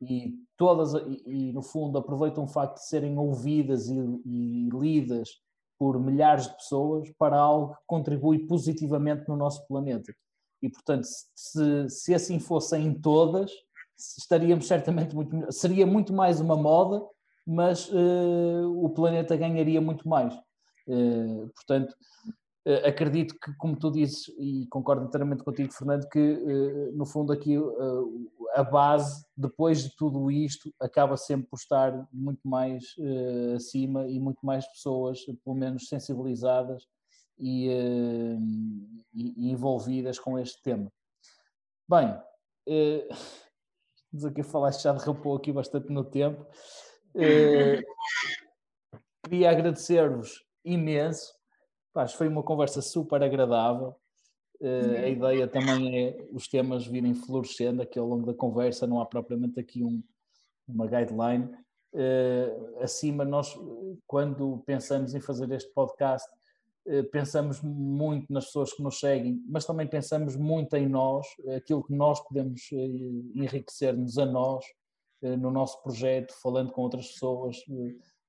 e todas e, e no fundo aproveitam o facto de serem ouvidas e, e lidas por milhares de pessoas para algo que contribui positivamente no nosso planeta. E, portanto, se, se assim fossem todas, estaríamos certamente muito melhor. Seria muito mais uma moda, mas uh, o planeta ganharia muito mais. Uh, portanto, acredito que, como tu dizes, e concordo inteiramente contigo, Fernando, que no fundo aqui a base, depois de tudo isto, acaba sempre por estar muito mais acima e muito mais pessoas, pelo menos sensibilizadas e, e, envolvidas com este tema. Bem, estamos aqui a falar, já derrapou aqui bastante no tempo. Queria agradecer-vos imenso. Pá, foi uma conversa super agradável. Uh, a ideia também é os temas virem florescendo aqui ao longo da conversa, não há propriamente aqui um, uma guideline. Uh, acima, nós, quando pensamos em fazer este podcast, eh, pensamos muito nas pessoas que nos seguem, mas também pensamos muito em nós, aquilo que nós podemos enriquecer-nos a nós, no nosso projeto, falando com outras pessoas,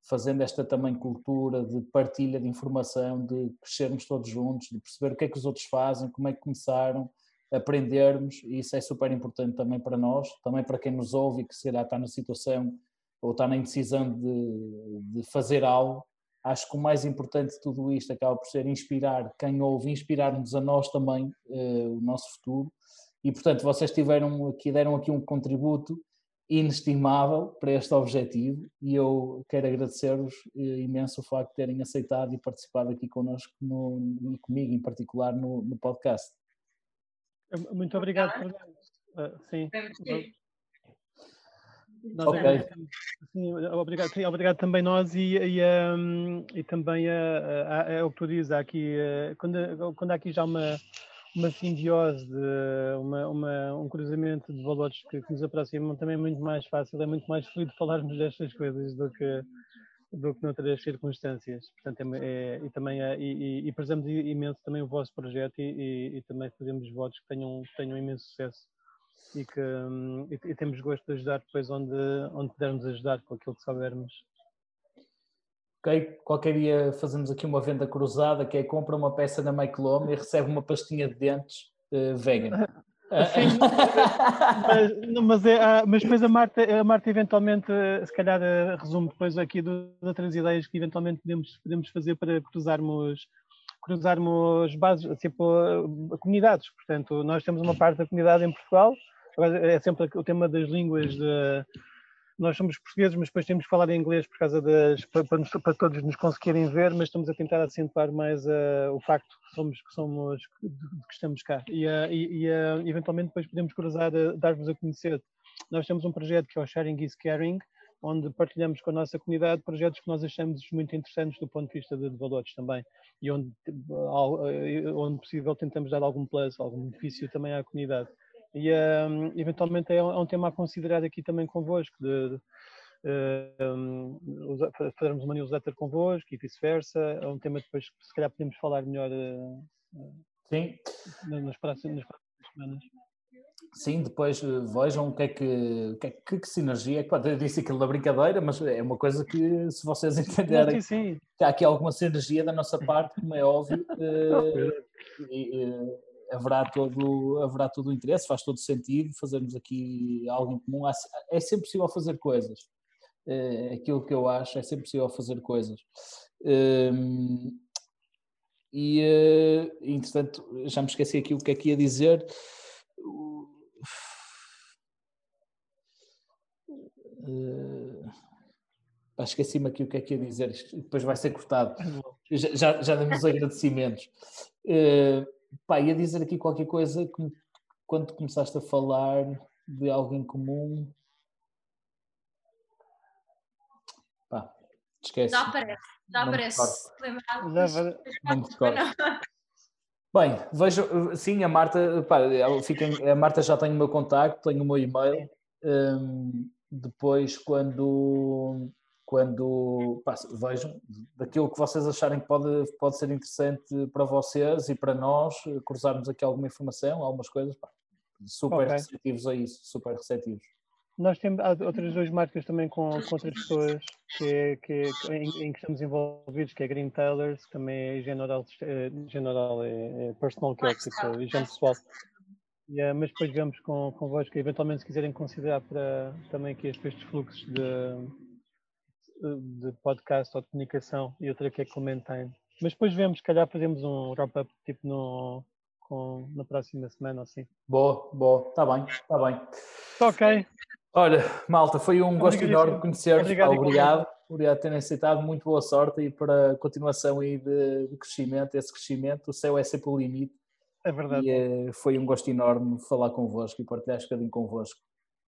fazendo esta também cultura de partilha de informação, de crescermos todos juntos, de perceber o que é que os outros fazem, como é que começaram, aprendermos, e isso é super importante também para nós, também para quem nos ouve e que se calhar está na situação ou está na indecisão de, de fazer algo, acho que o mais importante de tudo isto acaba por ser inspirar quem ouve, inspirar-nos a nós também, uh, o nosso futuro. E portanto, vocês tiveram aqui, deram aqui um contributo inestimável para este objetivo e eu quero agradecer-vos uh, imenso o facto de terem aceitado e participado aqui connosco no, e comigo em particular no, no podcast. Muito obrigado. Uh, sim. Nós ok. Sim, obrigado, sim, obrigado também nós e, e, um, e também é o que tu dizes, há aqui, eh, quando, quando há aqui já uma, uma simbiose, de, uma, uma, um cruzamento de valores que, que, nos aproximam, também é muito mais fácil, é muito mais fluido falarmos destas coisas do que do que noutras circunstâncias. Portanto, é, é, e também é, e, e, prezamos imenso também o vosso projeto e, e, também fazemos votos que tenham, que tenham imenso sucesso e que hum, e, e, temos gosto de ajudar depois onde, onde pudermos ajudar com aquilo que soubermos. Qualquer dia fazemos aqui uma venda cruzada que é compra uma peça na Maicolome e recebe uma pastinha de dentes uh, vegan. Sim, mas, mas, é, mas, depois a Marta, a Marta eventualmente, se calhar, eh, resume depois aqui de outras ideias que eventualmente podemos, podemos fazer para cruzarmos cruzarmos bases, tipo, comunidades. Portanto, nós temos uma parte da comunidade em Portugal, é sempre o tema das línguas de, nós somos portugueses, mas depois temos que falar em inglês por causa das para, para, para todos nos conseguirem ver, mas estamos a tentar acentuar mais uh, o facto que somos que somos que estamos cá e, uh, e uh, eventualmente depois podemos cruzar, dar-vos a conhecer. Nós temos um projeto que é o Sharing is Caring, onde partilhamos com a nossa comunidade projetos que nós achamos muito interessantes do ponto de vista de, de valores também e onde, onde possível tentamos dar algum plus, algum benefício também à comunidade. E um, eventualmente é um, é um, tema a considerar aqui também convosco, de, de um, fazermos uma newsletter convosco e vice-versa. É um tema que depois se calhar podemos falar melhor uh, Sim. Nas, próximas, nas próximas semanas. Sim, depois eh, vejam o que é que, que, que, que sinergia. É eu disse aquilo da brincadeira, mas é uma coisa que, se vocês entenderem, sim, sim. que há aqui alguma sinergia da nossa parte, como é óbvio, e, uh, haverá todo, haverá todo o interesse, faz todo sentido fazermos aqui algo em comum. É sempre possível fazer coisas. É aquilo que eu acho, é sempre possível fazer coisas. Hum, e, eh, entretanto, já me esqueci aqui o que é que ia dizer. Uh, esqueci-me aqui o que é que ia dizer, Isto depois vai ser cortado. Já, já, já demos agradecimentos. Uh, Pá, ia dizer aqui qualquer coisa que quando começaste a falar de algo em comum. Pá, esquece. Já aparece. Não me recordo. Bem, vejo, sim, a Marta, pá, fica, a Marta já tem o meu contacto, tem o meu e-mail. Um, depois, quando quando pá, vejam daquilo que vocês acharem que pode, pode ser interessante para vocês e para nós, cruzarmos aqui alguma informação, algumas coisas, pá, super okay. receptivos a isso, super receptivos. Nós temos outras duas marcas também com, com outras pessoas que, é, que, é, em, em, que estamos envolvidos, que é Green Tailors, que também é general, é, general é, é personal care, tipo, higiene pessoal. Yeah, mas depois vemos com, convosco, eventualmente se quiserem considerar para também aqui estes fluxos de, de podcast ou de comunicação e outra que é Clementine. Mas depois vemos, se calhar fazemos um wrap-up tipo no, com, na próxima semana assim. Boa, boa, está bem, está bem. Ok. Olha, malta, foi um gosto enorme conhecer-vos. Obrigado, obrigado, obrigado por terem aceitado, muito boa sorte e para a continuação aí de, de, crescimento, esse crescimento, o céu é sempre o limite. É verdade. E uh, foi um gosto enorme falar convosco e partilhar um bocadinho convosco.